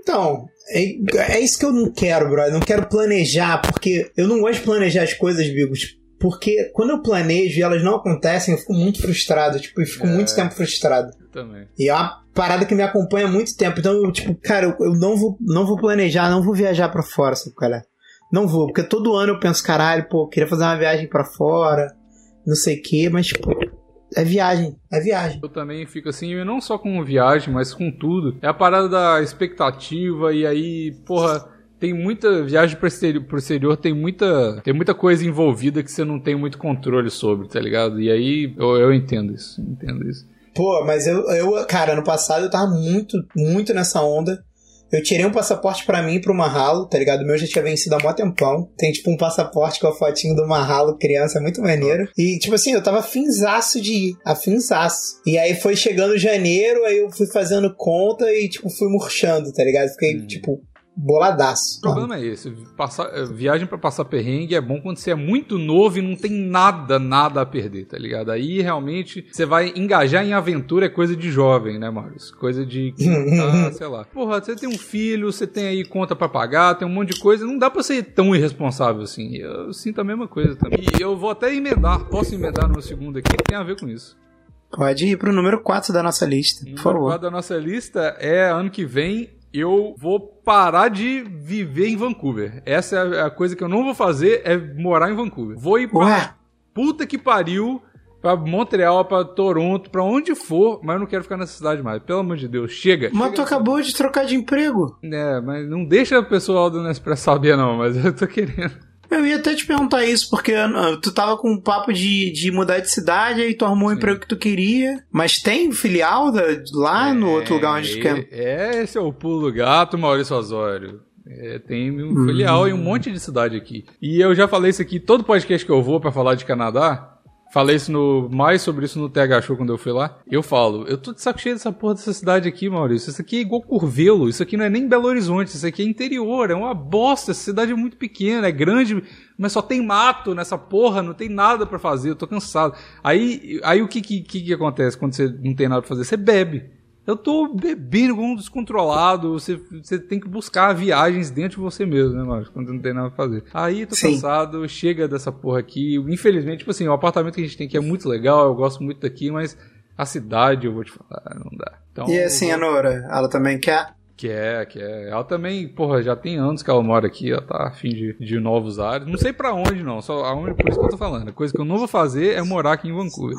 B: Então, é, é isso que eu não quero, brother. Não quero planejar, porque eu não gosto de planejar as coisas, Bigos. Porque quando eu planejo e elas não acontecem, eu fico muito frustrado. Tipo, eu fico
A: É.
B: muito tempo frustrado.
A: Também.
B: E é uma parada que me acompanha há muito tempo. Então, eu, tipo, cara, eu, eu não, vou, não vou planejar, não vou viajar pra fora, sabe, cara? Não vou, porque todo ano eu penso, caralho, pô, eu queria fazer uma viagem pra fora, não sei o quê, mas, tipo, é viagem, é viagem.
A: Eu também fico assim, e não só com viagem, mas com tudo. É a parada da expectativa, e aí, porra, tem muita viagem pro exterior, pro exterior tem muita tem muita coisa envolvida que você não tem muito controle sobre, tá ligado? E aí eu, eu entendo isso, entendo isso.
B: Pô, mas eu, eu, cara, no passado eu tava muito, muito nessa onda. Eu tirei um passaporte pra mim pro Marralo, tá ligado? O meu já tinha vencido há mó tempão. Tem, tipo, um passaporte com a fotinho do Marralo criança, é muito maneiro. E, tipo assim, eu tava afinzaço de ir, afinzaço. E aí foi chegando janeiro, aí eu fui fazendo conta e, tipo, fui murchando, tá ligado? Fiquei,
A: Hum.
B: tipo, boladaço.
A: O problema é esse, passar, eh, viagem pra passar perrengue é bom quando você é muito novo e não tem nada, nada a perder, tá ligado? Aí realmente você vai engajar em aventura é coisa de jovem, né, Maurício? Coisa de, ah, sei lá. Porra, você tem um filho, você tem aí conta pra pagar, tem um monte de coisa, não dá pra ser tão irresponsável assim. Eu sinto a mesma coisa também. E eu vou até emendar, posso emendar no segundo aqui, que tem a ver com isso.
B: Pode ir pro número 4 da nossa lista, por
A: Número
B: favor.
A: quatro da nossa lista é ano que vem eu vou parar de viver em Vancouver. Essa é a- a coisa que eu não vou fazer, é morar em Vancouver. Vou ir pra
B: Ué,
A: puta que pariu, pra Montreal, pra Toronto, pra onde for, mas eu não quero ficar nessa cidade mais. Pelo amor de Deus, chega.
B: mas
A: chega
B: tu acabou de trocar de emprego.
A: É, mas não deixa o pessoal do Nespresso saber não, mas eu tô querendo.
B: Eu ia até te perguntar isso, porque ah, tu tava com um papo de, de mudar de cidade, aí tu arrumou o emprego que tu queria. Mas tem filial da- lá no outro lugar onde tu quer?
A: É, esse é o pulo do gato, Maurício Osório. É, tem um
B: Hum.
A: filial em um monte de cidade aqui. E eu já falei isso aqui, todo podcast que eu vou pra falar de Canadá, falei isso no, mais sobre isso no TH Show quando eu fui lá. Eu falo, eu tô de saco cheio dessa porra dessa cidade aqui, Maurício. Isso aqui é igual Curvelo, isso aqui não é nem Belo Horizonte, isso aqui é interior, é uma bosta. Essa cidade é muito pequena, é grande, mas só tem mato nessa porra, não tem nada pra fazer, eu tô cansado. Aí, aí o que, que, que que acontece quando você não tem nada pra fazer? Você bebe. Eu tô bebendo como um descontrolado. Você, você tem que buscar viagens dentro de você mesmo, né, mano? Quando não tem nada pra fazer. Aí tô
B: Sim.
A: cansado, chega dessa porra aqui. Infelizmente, tipo assim, o apartamento que a gente tem aqui é muito legal, eu gosto muito daqui, mas a cidade, eu vou te falar, não dá. Então,
B: E assim, a Nora, ela também quer?
A: Quer, quer. Ela também, porra, já tem anos que ela mora aqui, ela tá afim de, de novos ares. Não sei pra onde, não. Só aonde, por isso que eu tô falando. A coisa que eu não vou fazer é morar aqui em Vancouver.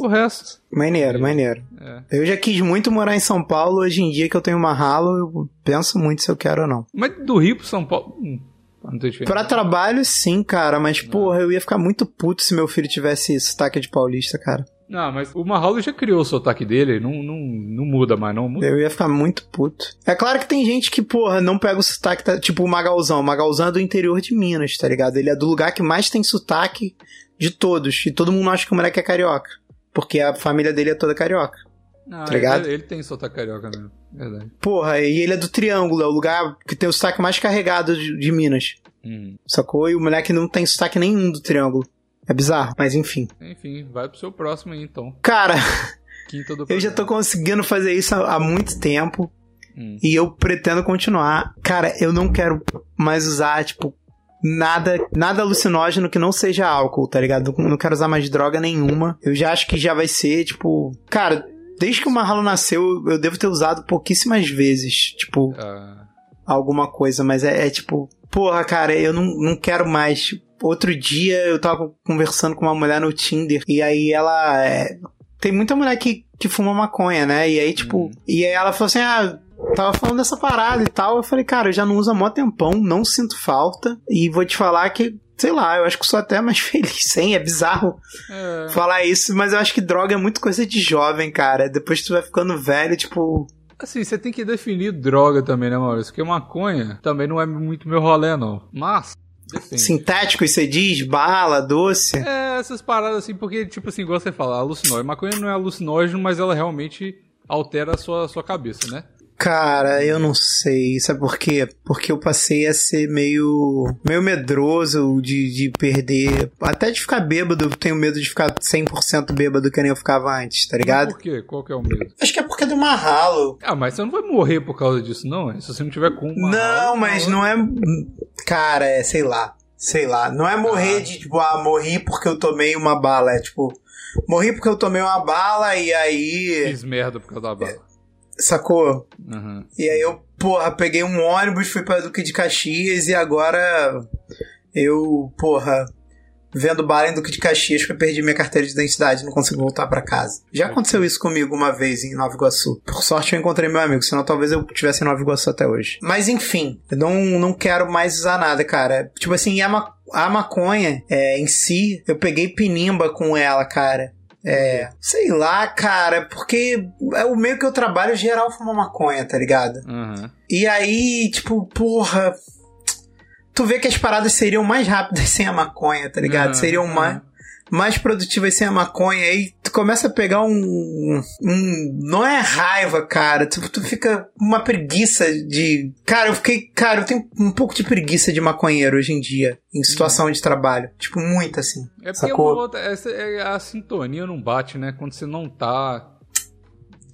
A: O resto.
B: Maneiro, maneiro.
A: É.
B: Eu já quis muito morar em São Paulo, hoje em dia que eu tenho uma ralo, eu penso muito se eu quero ou não.
A: Mas do Rio pro São Paulo. Hum, não.
B: Pra trabalho, sim, cara, mas porra, eu ia ficar muito puto se meu filho tivesse sotaque de paulista, cara.
A: Não, mas o Mahalo já criou o sotaque dele, não, não, não muda mais, não. Muda.
B: Eu ia ficar muito puto. É claro que tem gente que, porra, não pega o sotaque, tá- tipo o Magalzão. O Magalzão é do interior de Minas, tá ligado? Ele é do lugar que mais tem sotaque de todos. E todo mundo acha que o moleque é carioca. Porque a família dele é toda carioca.
A: Ah,
B: tá ligado?
A: Ele, ele tem sotaque carioca mesmo. Verdade.
B: Porra, e ele é do Triângulo, é o lugar que tem o sotaque mais carregado de, de Minas.
A: Hum.
B: Sacou? E o moleque não tem sotaque nenhum do Triângulo. É bizarro, mas enfim.
A: Enfim, vai pro seu próximo aí, então.
B: Cara,
A: Quinta do
B: eu já tô conseguindo fazer isso há, há muito tempo.
A: Hum.
B: E eu pretendo continuar. Cara, eu não quero mais usar, tipo, nada, nada alucinógeno que não seja álcool, tá ligado? Não, quero usar mais droga nenhuma. Eu já acho que já vai ser, tipo. Cara, desde que o Marralo nasceu, eu devo ter usado pouquíssimas vezes, tipo,
A: Ah,
B: alguma coisa, mas é, é tipo. Porra, cara, eu não, não quero mais. Outro dia eu tava conversando com uma mulher no Tinder e aí ela. é, tem muita mulher que, que fuma maconha, né? E aí, tipo.
A: Uhum.
B: E aí ela falou assim: ah, tava falando dessa parada e tal. Eu falei, cara, eu já não uso há mó tempão, não sinto falta. E vou te falar que. Sei lá, eu acho que sou até mais feliz sem. É bizarro
A: é,
B: falar isso, mas eu acho que droga é muito coisa de jovem, cara. Depois tu vai ficando velho, tipo.
A: assim, você tem que definir droga também, né, Maurício? Porque maconha também não é muito meu rolê, não. Mas, depende.
B: Sintético, você diz, bala, doce.
A: É, essas paradas assim, porque, tipo assim, igual você fala, alucinógeno. Maconha não é alucinógeno, mas ela realmente altera a sua, sua cabeça, né?
B: Cara, eu não sei. Sabe por quê? Porque eu passei a ser meio. meio medroso de, de perder. Até de ficar bêbado. Eu tenho medo de ficar 100% bêbado que nem eu ficava antes, tá
A: Mas
B: ligado?
A: por quê? Qual que é o medo?
B: Acho que é porque é do marralo.
A: Ah, mas você não vai morrer por causa disso, não, é? Se você não tiver com uma
B: Não, mas não é. Cara, é, sei lá. Sei lá. Não é morrer
A: Ah.
B: de, tipo, ah, morri porque eu tomei uma bala. É tipo. Morri porque eu tomei uma bala e aí.
A: Fiz merda por causa da bala.
B: Sacou?
A: Aham.
B: E aí eu, porra, peguei um ônibus, fui pra Duque de Caxias e agora eu, porra, vendo bala em Duque de Caxias que eu perdi minha carteira de identidade, não consigo voltar pra casa. Já aconteceu isso comigo uma vez em Nova Iguaçu. Por sorte eu encontrei meu amigo, senão talvez eu estivesse em Nova Iguaçu até hoje. Mas enfim, eu não, não quero mais usar nada, cara. Tipo assim, a, ma a maconha é, em si, eu peguei pinimba com ela, cara. É, sei lá, cara, porque é o meio que eu trabalho geral fuma maconha, tá ligado?
A: Aham.
B: E aí, tipo, porra. Tu vê que as paradas seriam mais rápidas sem a maconha, tá ligado?
A: Aham,
B: seriam
A: aham.
B: Mais, mais produtivas sem a maconha. Aí tu começa a pegar um. um não é raiva, cara. Tu, tu fica uma preguiça de. Cara, eu fiquei. Cara, eu tenho um pouco de preguiça de maconheiro hoje em dia, em situação de trabalho. Tipo, muito assim.
A: É porque outra, essa, é, a sintonia não bate, né? Quando você não tá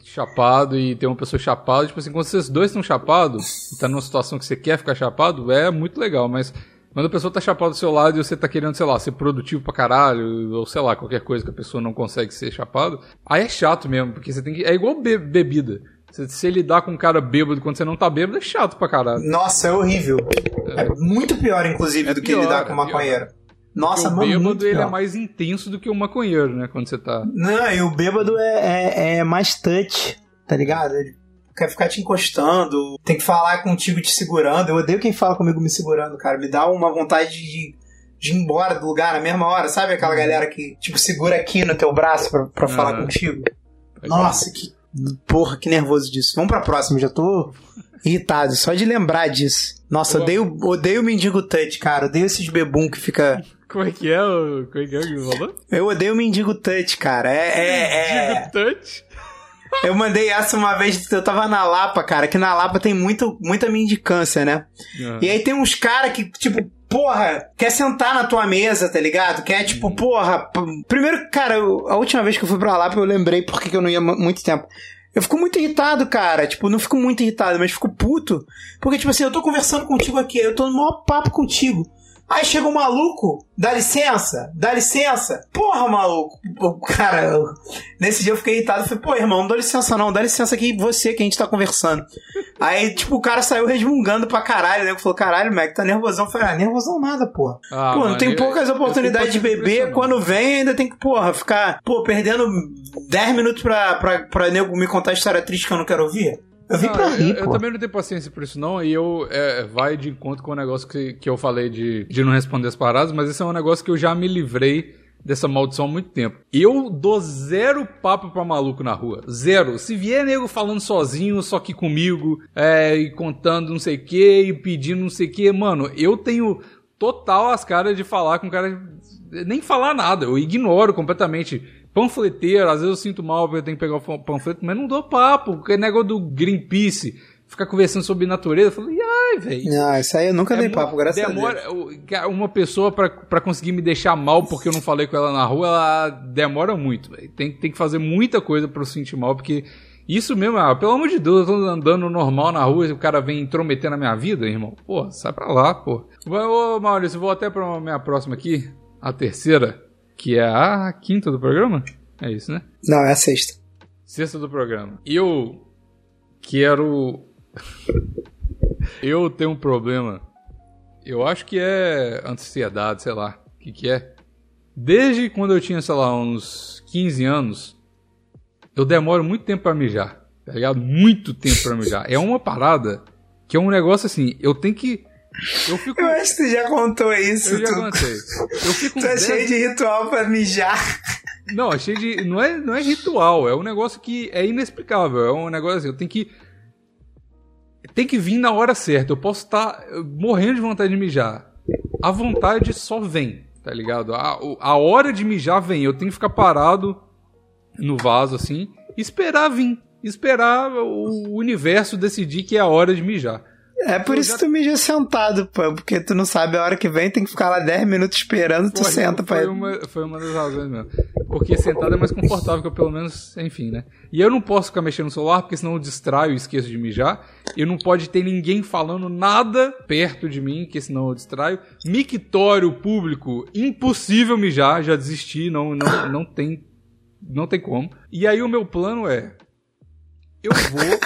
A: chapado e tem uma pessoa chapada, tipo assim, quando vocês dois estão chapados, e tá numa situação que você quer ficar chapado, é muito legal, mas quando a pessoa tá chapada do seu lado e você tá querendo, sei lá, ser produtivo pra caralho, ou sei lá, qualquer coisa que a pessoa não consegue ser chapado, aí é chato mesmo, porque você tem que. É igual be- bebida. Você, você lidar com um cara bêbado quando você não tá bêbado é chato pra caralho.
B: Nossa, é horrível. É muito pior, inclusive,
A: É
B: do que
A: pior,
B: lidar com
A: é
B: maconheiro. Nossa,
A: Porque o
B: mano,
A: bêbado ele é
B: pior.
A: mais intenso do que o maconheiro, né? Quando você tá.
B: Não, e o bêbado é, é, é mais touch, tá ligado? Ele quer ficar te encostando, tem que falar contigo te segurando. Eu odeio quem fala comigo me segurando, cara. Me dá uma vontade de, de ir embora do lugar na mesma hora, sabe? Aquela galera que, tipo, segura aqui no teu braço pra, pra falar
A: Aham.
B: contigo. Nossa, que. Porra, que nervoso disso. Vamos pra próxima, já tô irritado só de lembrar disso. Nossa,
A: Boa.
B: odeio, odeio o mendigo touch, cara. Odeio esses bebum que fica.
A: Como é que é o. Como é que é que você falou?
B: Eu odeio o mendigo touch, cara. É. é, é...
A: Digo touch.
B: Eu mandei essa uma vez, eu tava na Lapa, cara, que na Lapa tem muito, muita mendicância, né? E aí tem uns caras que, tipo, porra, quer sentar na tua mesa, tá ligado? Quer, tipo, porra. p- Primeiro, cara, eu- a última vez que eu fui pra Lapa eu lembrei porque que eu não ia mu- muito tempo. Eu fico muito irritado, cara. Tipo, não fico muito irritado, mas fico puto. Porque, tipo assim, eu tô conversando contigo aqui, eu tô no maior papo contigo. Aí chega um maluco, dá licença, dá licença. Porra, maluco. Cara, eu- nesse dia eu fiquei irritado. Falei, pô, irmão, não dá licença não, dá licença aqui você que a gente tá conversando. Aí, tipo, o cara saiu resmungando pra caralho, né? Falou, caralho, Mac, tá nervosão. Eu falei, ah, nervosão nada, porra.
A: Ah,
B: pô, não tem poucas oportunidades de beber. Quando vem, ainda tem que, porra, ficar, pô, perdendo 10 minutos pra, pra, pra nego me contar história triste que eu não quero ouvir. Eu vim pra
A: eu,
B: rir,
A: eu
B: pô.
A: também não tenho paciência por isso, não. E eu é, vai de encontro com o negócio que, que eu falei de, de não responder as paradas, mas esse é um negócio que eu já me livrei dessa maldição há muito tempo. Eu dou zero papo pra maluco na rua. Zero. Se vier nego falando sozinho, só que comigo, é, e contando não sei o que, e pedindo não sei o que, mano, eu tenho total as caras de falar com cara. Nem falar nada, eu ignoro completamente panfleteiro, às vezes eu sinto mal porque eu tenho que pegar o pan- panfleto, mas não dou papo, que é negócio do Greenpeace, ficar conversando sobre natureza, eu falo, e ai, velho.
B: Não, isso aí eu nunca dei
A: mu-
B: papo, graças a
A: demora, o- ca- Uma pessoa pra, pra conseguir me deixar mal porque eu não falei com ela na rua, ela demora muito, velho. Tem, tem que fazer muita coisa pra eu sentir mal, porque isso mesmo, ah, pelo amor de Deus, eu tô andando normal na rua e o cara vem intrometer na minha vida, irmão. Pô, sai pra lá, pô. Ô, Maurício, vou até pra minha próxima aqui, a terceira, que é a quinta do programa. É isso, né?
B: Não, é a sexta.
A: Sexta do programa. Eu quero. eu tenho um problema. Eu acho que é ansiedade, sei lá. O que, que é? Desde quando eu tinha, sei lá, uns 15 anos, eu demoro muito tempo pra mijar. Tá ligado? Muito tempo pra mijar. É uma parada que é um negócio assim. Eu tenho que. Eu fico.
B: Eu acho que tu já contou isso.
A: Eu já
B: tu,
A: contei. Eu fico
B: tu é cheio
A: 10
B: de ritual pra mijar.
A: Não, achei de. Não é, não é ritual, é um negócio que é inexplicável. É um negócio assim, eu tenho que. Tem que vir na hora certa. Eu posso estar morrendo de vontade de mijar. A vontade só vem, tá ligado? A, a hora de mijar vem. Eu tenho que ficar parado no vaso assim, esperar vir. Esperar o universo decidir que é a hora de mijar.
B: É por
A: Eu
B: isso
A: já-
B: que tu mija sentado, pô. Porque tu não sabe a hora que vem, tem que ficar lá 10 minutos esperando, tu
A: Foi-
B: senta
A: foi
B: pra.
A: uma, foi uma das razões mesmo. Porque sentado é mais confortável, que eu pelo menos, enfim, né? E eu não posso ficar mexendo no celular, porque senão eu distraio e esqueço de mijar. E não pode ter ninguém falando nada perto de mim, que senão eu distraio. Mictório público, impossível mijar, já desisti, não, não, não tem. Não tem como. E aí o meu plano é. Eu vou.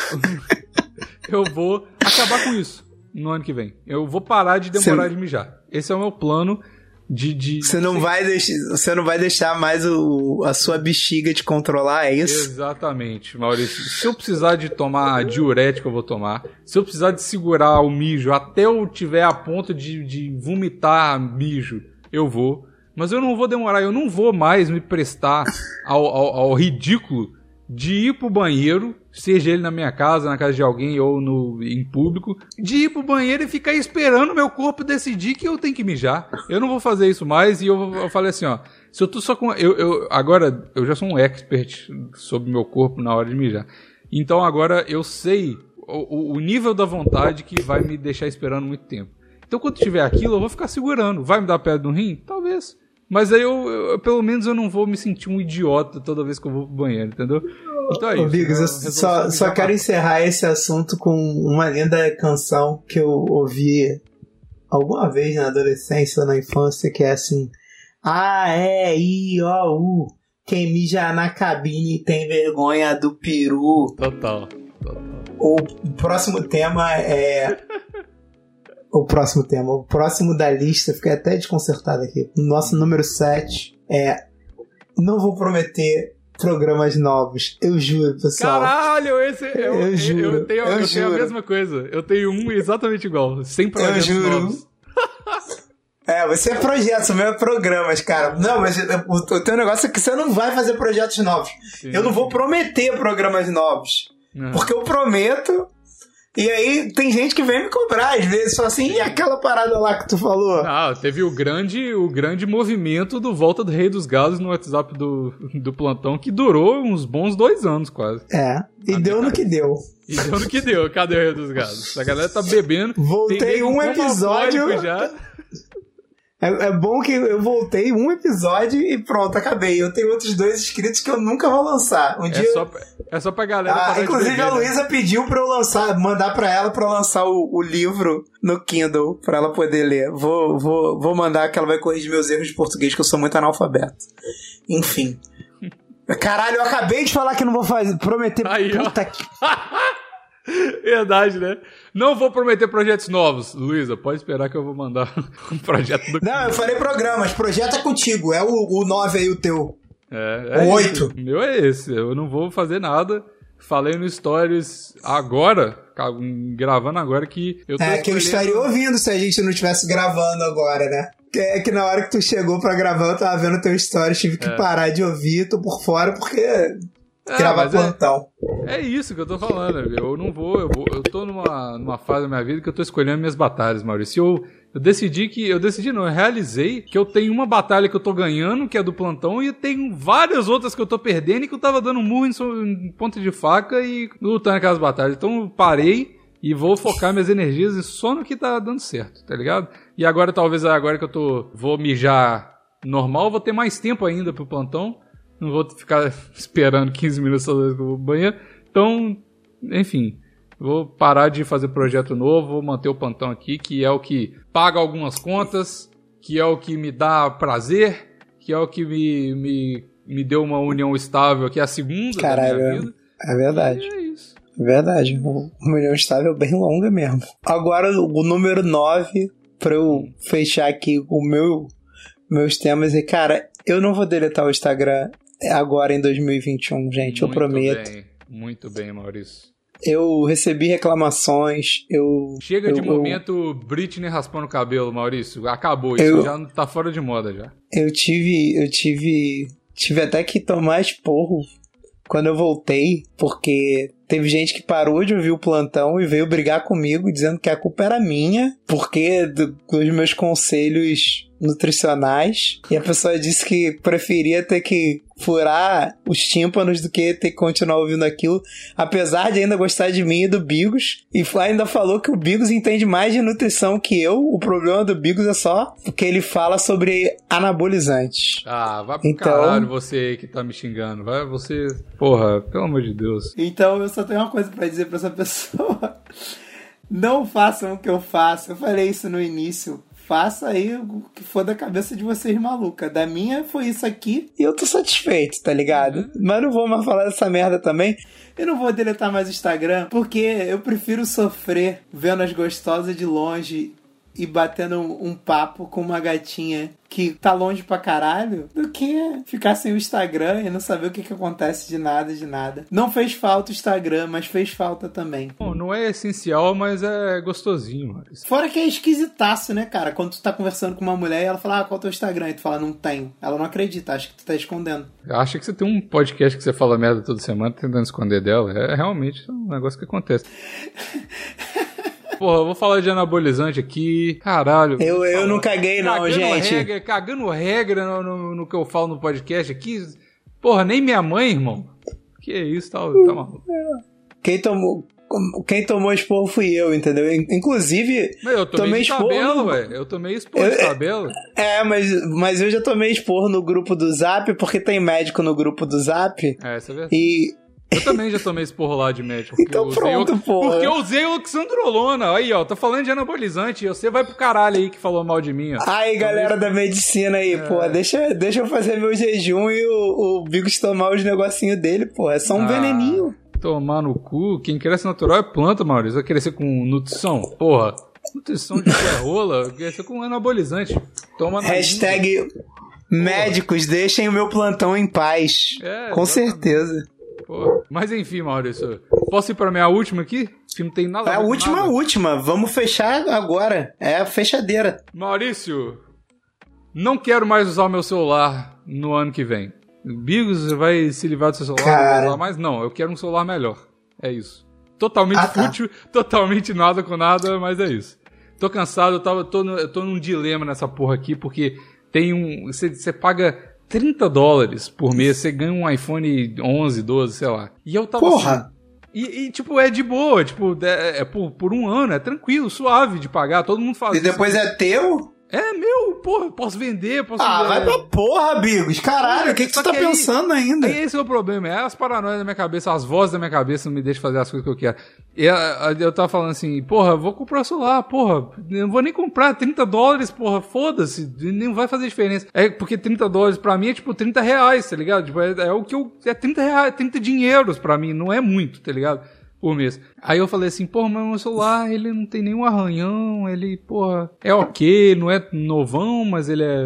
A: eu vou acabar com isso no ano que vem. Eu vou parar de demorar de mijar. Esse é o meu plano de. de
B: Você não, vai deixar, você não vai deixar mais o, a sua bexiga te controlar, é isso?
A: Exatamente, Maurício. Se eu precisar de tomar diurético, eu vou tomar. Se eu precisar de segurar o mijo até eu tiver a ponto de, de vomitar mijo, eu vou. Mas eu não vou demorar, eu não vou mais me prestar ao, ao, ao ridículo de ir pro banheiro, seja ele na minha casa, na casa de alguém ou no, em público, de ir pro banheiro e ficar esperando meu corpo decidir que eu tenho que mijar. Eu não vou fazer isso mais e eu, eu falei assim, ó. Se eu tô só com. Eu, eu, agora, eu já sou um expert sobre meu corpo na hora de mijar. Então agora eu sei o, o- nível da vontade que vai me deixar esperando muito tempo. Então quando tiver aquilo, eu vou ficar segurando. Vai me dar pedra no rim? Talvez. Mas aí eu, eu- pelo menos eu não vou me sentir um idiota toda vez que eu vou pro banheiro, entendeu? Então é
B: Ô,
A: isso.
B: Bigos, eu
A: resolução
B: só, só quero
A: mais.
B: encerrar esse assunto com uma linda canção que eu ouvi alguma vez na adolescência ou na infância, que é assim: A, E, I, O, U. Quem mija na cabine tem vergonha do peru.
A: Total. Total.
B: O próximo tema é. O próximo tema. O próximo da lista, fiquei até desconcertado aqui. Nosso número 7 é. Não vou prometer programas novos. Eu juro, pessoal.
A: Caralho, esse eu,
B: Eu juro,
A: eu, tenho,
B: eu
A: eu tenho a
B: juro.
A: mesma coisa. Eu tenho um exatamente igual, sem projetos
B: juro.
A: novos.
B: É, você é projetos, o meu é programas, cara. Não, mas o, o teu negócio é que você não vai fazer projetos novos.
A: Sim.
B: Eu não vou prometer programas novos.
A: Não.
B: Porque eu prometo. E aí tem gente que vem me cobrar às vezes, fala assim, e aquela parada lá que tu falou?
A: Ah, teve o grande, o grande movimento do Volta do Rei dos Galos no WhatsApp do, do plantão, que durou uns bons dois anos quase.
B: É, e deu no que deu.
A: E deu no que deu, cadê o Rei dos Galos? A galera tá bebendo.
B: Voltei um episódio.
A: Já.
B: É, é bom que eu voltei um episódio e pronto, acabei. Eu tenho outros dois inscritos que eu nunca vou lançar. Um
A: É
B: dia
A: só, É só pra galera.
B: Ah, inclusive a
A: né?
B: Luísa pediu pra eu lançar, mandar pra ela pra eu lançar o, o livro no Kindle, pra ela poder ler. Vou, vou, vou mandar que ela vai corrigir meus erros de português, que eu sou muito analfabeto. Enfim. Caralho, eu acabei de falar que não vou fazer. Prometer.
A: Aí, ó.
B: Puta que.
A: Verdade, né? Não vou prometer projetos novos. Luísa, pode esperar que eu vou mandar um projeto do.
B: Não, eu falei programas. Projeto é contigo. É o, o 9 aí, o teu.
A: É, é
B: oito.
A: meu é esse. Eu não vou fazer nada. Falei no Stories agora, gravando agora que eu tô
B: É, que eu estaria ouvindo se a gente não estivesse gravando agora, né? Que É que na hora que tu chegou pra gravar, eu tava vendo teu stories, tive que parar de ouvir, tô por fora porque
A: É,
B: gravar
A: é-
B: plantão.
A: É isso que eu tô falando. Eu não vou, eu vou, eu tô numa, numa fase da minha vida que eu tô escolhendo minhas batalhas, Maurício. Eu, eu decidi que, eu decidi não, eu realizei que eu tenho uma batalha que eu tô ganhando, que é do plantão, e tenho várias outras que eu tô perdendo e que eu tava dando murro em, em ponta de faca e lutando aquelas batalhas. Então eu parei e vou focar minhas energias só no que tá dando certo, tá ligado? E agora, talvez agora que eu tô, vou mijar normal, vou ter mais tempo ainda pro plantão. Não vou ficar esperando 15 minutos toda vez que eu vou banheiro. Então, enfim, vou parar de fazer projeto novo, vou manter o plantão aqui, que é o que paga algumas contas, que é o que me dá prazer, que é o que me, me, me deu uma união estável, que é a segunda da
B: Caralho,
A: minha vida.
B: É verdade.
A: E é isso.
B: É verdade. Uma união estável é bem longa mesmo. Agora, o número 9, pra eu fechar aqui o meu, meus temas. E, cara, eu não vou deletar o Instagram agora em 2021, gente. eu
A: Muito
B: prometo.
A: Bem, muito bem, Maurício.
B: Eu recebi reclamações. Eu.
A: Chega
B: eu,
A: de
B: eu-
A: momento Britney raspando o cabelo, Maurício. Acabou isso,
B: Eu-
A: já tá fora de moda já.
B: Eu tive, eu tive, tive até que tomar esporro quando eu voltei, porque teve gente que parou de ouvir o plantão e veio brigar comigo dizendo que a culpa era minha, porque do- dos meus conselhos nutricionais, e a pessoa disse que preferia ter que furar os tímpanos do que ter que continuar ouvindo aquilo, apesar de ainda gostar de mim e do Bigos, e ainda falou que o Bigos entende mais de nutrição que eu, o problema do Bigos é só que ele fala sobre anabolizantes.
A: Ah, vai pro
B: Então-
A: caralho você aí que tá me xingando. Vai você. Porra, pelo amor de Deus.
B: Então eu só tenho uma coisa pra dizer pra essa pessoa. Não façam o que eu faço. Eu falei isso no início. Faça aí o que for da cabeça de vocês maluca. Da minha foi isso aqui. E eu tô satisfeito, tá ligado? Mas não vou mais falar dessa merda também. Eu não vou deletar mais o Instagram, porque eu prefiro sofrer vendo as gostosas de longe e batendo um, papo com uma gatinha que tá longe pra caralho do que ficar sem o Instagram e não saber o que, que acontece de nada, de nada. Não fez falta o Instagram, mas fez falta também.
A: Bom, não é essencial, mas é gostosinho, Maurício.
B: Fora que é esquisitaço, né, cara? Quando tu tá conversando com uma mulher e ela fala, ah, qual é o teu Instagram? E tu fala, não tenho. Ela não acredita, acha que tu tá escondendo.
A: Acha que você tem um podcast que você fala merda toda semana tentando esconder dela. É realmente um negócio que acontece. Porra, eu vou falar de anabolizante aqui. Caralho.
B: Eu, eu não caguei, não,
A: cagando
B: gente.
A: Regra, cagando regra no, no- no que eu falo no podcast aqui. Porra, nem minha mãe, irmão. Que isso, tá, tá maluco.
B: Quem tomou. Quem tomou esporro fui eu, entendeu? In- Inclusive.
A: Mas eu tomei,
B: Tomei esporro
A: tabela,
B: no-.
A: Eu tomei esporro de tabela.
B: É, mas, mas eu já tomei esporro no grupo do Zap, porque tem médico no grupo do Zap.
A: É, isso é verdade.
B: E.
A: Eu também já tomei esporro lá de médico.
B: Então pronto,
A: o-
B: porra.
A: Porque eu usei o Oxandrolona. Aí, ó, tô falando de anabolizante. e Você vai pro caralho aí que falou mal de mim, ó.
B: Aí, galera da medicina aí, pô, deixa, deixa eu fazer meu jejum e o, o Bigos tomar os negocinhos dele, pô. É só um
A: Ah,
B: veneninho.
A: Tomar no cu. Quem cresce natural é planta, Maurício. Vai crescer com nutrição? Porra. Nutrição de rola. Crescer com anabolizante. Toma na
B: Hashtag médicos, deixem o meu plantão em paz.
A: É,
B: Com
A: exatamente.
B: certeza.
A: Porra. Mas enfim, Maurício. Posso ir pra minha última aqui? Que não tem nada
B: É a
A: com
B: última,
A: nada.
B: última. Vamos fechar agora. É a fechadeira.
A: Maurício, não quero mais usar o meu celular no ano que vem. Bigos, você vai se livrar do seu celular, não vai
B: Cara.
A: usar mais? Não, eu quero um celular melhor. É isso. Totalmente
B: Ah, tá.
A: fútil, totalmente nada com nada, mas é isso. Tô cansado, eu, tava, tô, no- eu tô num dilema nessa porra aqui, porque tem um. Você paga 30 dólares por mês, você ganha um iPhone 11, 12, sei lá. E eu tava. assim,
B: Porra.
A: e, e, tipo, é de boa, tipo, é, é por, por um ano, é tranquilo, suave de pagar, todo mundo faz
B: E
A: isso.
B: depois é teu?
A: É meu, porra, posso vender, posso
B: Ah,
A: vender.
B: vai pra porra, Bigos. Caralho, o que, que tu tá
A: que aí-
B: pensando ainda?
A: Aí esse é o problema, é as paranoias da minha cabeça, as vozes da minha cabeça não me deixam fazer as coisas que eu quero. E eu tava falando assim, porra, vou comprar o celular, porra, não vou nem comprar 30 dólares, porra, foda-se, não vai fazer diferença. É porque 30 dólares pra mim é tipo 30 reais, tá ligado? Tipo, é, é o que eu. É 30 reais, 30 dinheiros pra mim, não é muito, tá ligado? Por mês. Aí eu falei assim, porra, mas meu celular, ele não tem nenhum arranhão, ele, porra, é ok, não é novão, mas ele é.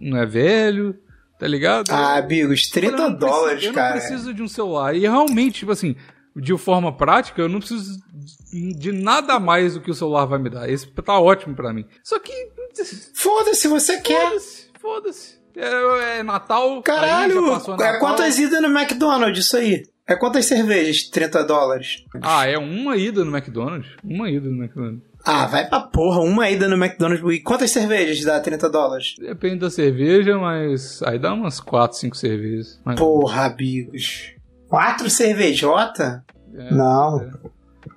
A: não é velho, tá ligado?
B: Ah, Bigos, 30
A: Eu não preciso-
B: dólares,
A: eu
B: cara.
A: não preciso de um celular. E realmente, tipo assim, de forma prática, eu não preciso de nada mais do que o celular vai me dar. Esse tá ótimo pra mim. Só que.
B: Foda-se, você quer.
A: Foda-se, foda-se. É, é Natal.
B: Caralho, é
A: Natal.
B: quantas idas no McDonald's isso aí? É quantas cervejas? 30 dólares.
A: Ah, é uma ida no McDonald's? Uma ida no McDonald's.
B: Ah, vai pra porra, uma ida no McDonald's. E quantas cervejas dá 30 dólares?
A: Depende da cerveja, mas aí dá umas 4, 5 cervejas. Mas-
B: Porra, Bigos. Quatro cervejota?
A: É,
B: Não.
A: é.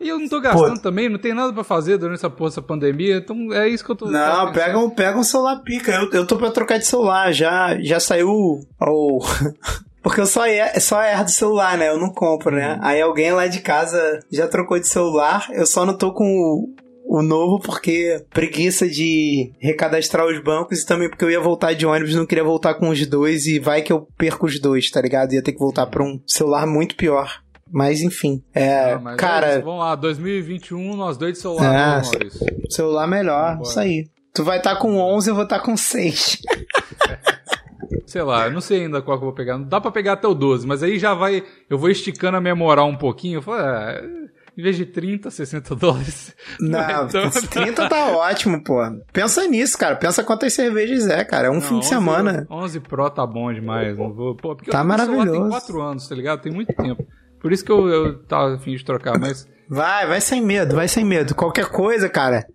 A: E eu não tô gastando também, não tem nada pra fazer durante essa porra, essa pandemia, então é isso que eu tô.
B: Não, pega um, pega um celular pica. Eu, eu tô pra trocar de celular. Já, já saiu o. Porque eu só, er, só erro do celular, né? Eu não compro, né?
A: Uhum.
B: Aí alguém lá de casa já trocou de celular. Eu só não tô com o, o novo porque preguiça de recadastrar os bancos e também porque eu ia voltar de ônibus, não queria voltar com os dois e vai que eu perco os dois, tá ligado? Ia ter que voltar pra um celular muito pior. Mas enfim, é,
A: Ah, mas é
B: cara,
A: isso, vamos lá, 2021, nós dois de celular,
B: É.
A: né, Maurício?
B: celular melhor,
A: Vambora.
B: isso aí. Tu vai estar com 11, eu vou estar com 6.
A: Sei lá, eu não sei ainda qual que eu vou pegar. Não dá pra pegar até o 12, mas aí já vai. Eu vou esticando a minha moral um pouquinho. Eu falo, ah, em vez de 30, 60 dólares.
B: Não,
A: tanto.
B: 30 tá ótimo, pô. Pensa nisso, cara. Pensa quantas cervejas é, cara. É um
A: Não,
B: fim de
A: 11
B: semana.
A: 11 Pro tá bom demais. Não vou, pô, porque
B: Tá maravilhoso.
A: Tem 4 anos, tá ligado? Tem muito tempo. Por isso que eu, eu tava afim de trocar, mas.
B: Vai, vai sem medo, vai sem medo. Qualquer coisa, cara.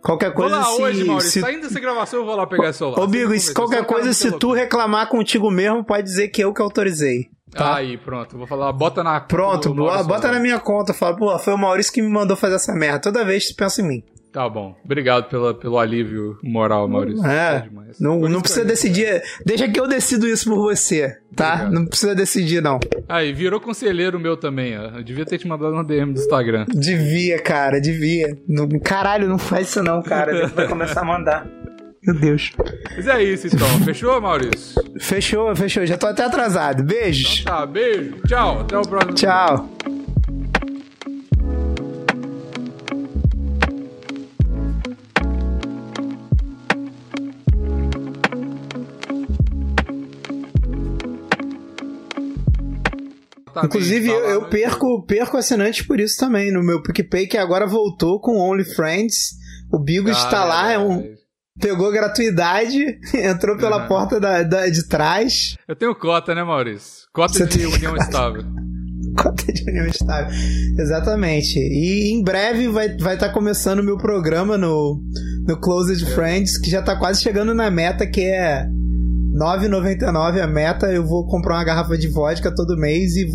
B: Qualquer
A: Vou
B: coisa
A: lá
B: se.
A: hoje, Maurício.
B: se...
A: Saindo dessa gravação, eu vou lá pegar esse celular.
B: Ô, Bigo, qualquer coisa, se tu reclamar contigo mesmo, pode dizer que eu que autorizei. Tá?
A: Aí, pronto. Vou falar, bota na.
B: Pronto,
A: do
B: bota
A: lá.
B: na minha conta. Fala, pô, foi o Maurício que me mandou fazer essa merda. Toda vez tu pensa em mim.
A: Tá bom. Obrigado pela, pelo alívio moral, Maurício.
B: É, não, não precisa decidir. Deixa que eu decido isso por você, tá?
A: Obrigado.
B: Não precisa decidir, não.
A: Aí, virou conselheiro meu também, ó. Eu devia ter te mandado uma DM do Instagram.
B: Devia, cara, devia. Não- caralho, não faz isso não, cara. Deus vai começar a mandar. Meu Deus.
A: Mas é isso então. Fechou, Maurício?
B: Fechou, fechou. Já tô até atrasado. Beijos.
A: Tá, beijo. Tchau. Até o próximo.
B: Tchau. Inclusive,
A: bem,
B: eu,
A: tá lá
B: eu
A: no-
B: perco, perco assinantes por isso também. No meu PicPay, que agora voltou com OnlyFriends. O Bigo
A: Ah,
B: está lá, é um, pegou gratuidade, entrou pela
A: Aham.
B: porta da, da- de trás.
A: Eu tenho cota, né, Maurício? Cota
B: Você
A: de
B: tem
A: união estável.
B: Cota de união estável. Exatamente. E em breve vai estar vai tá começando o meu programa no, no Closed Friends, que já tá quase chegando na meta, que é 9,99 a meta. Eu vou comprar uma garrafa de vodka todo mês e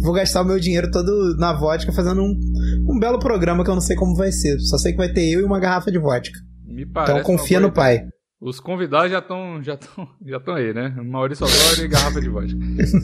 B: vou gastar o meu dinheiro todo na vodka fazendo um, um belo programa que eu não sei como vai ser. Só sei que vai ter eu e uma garrafa de vodka.
A: Me parece.
B: Então confia no pai.
A: Os convidados já estão já tão, já tão aí, né? Maurício Adoro e garrafa de vodka.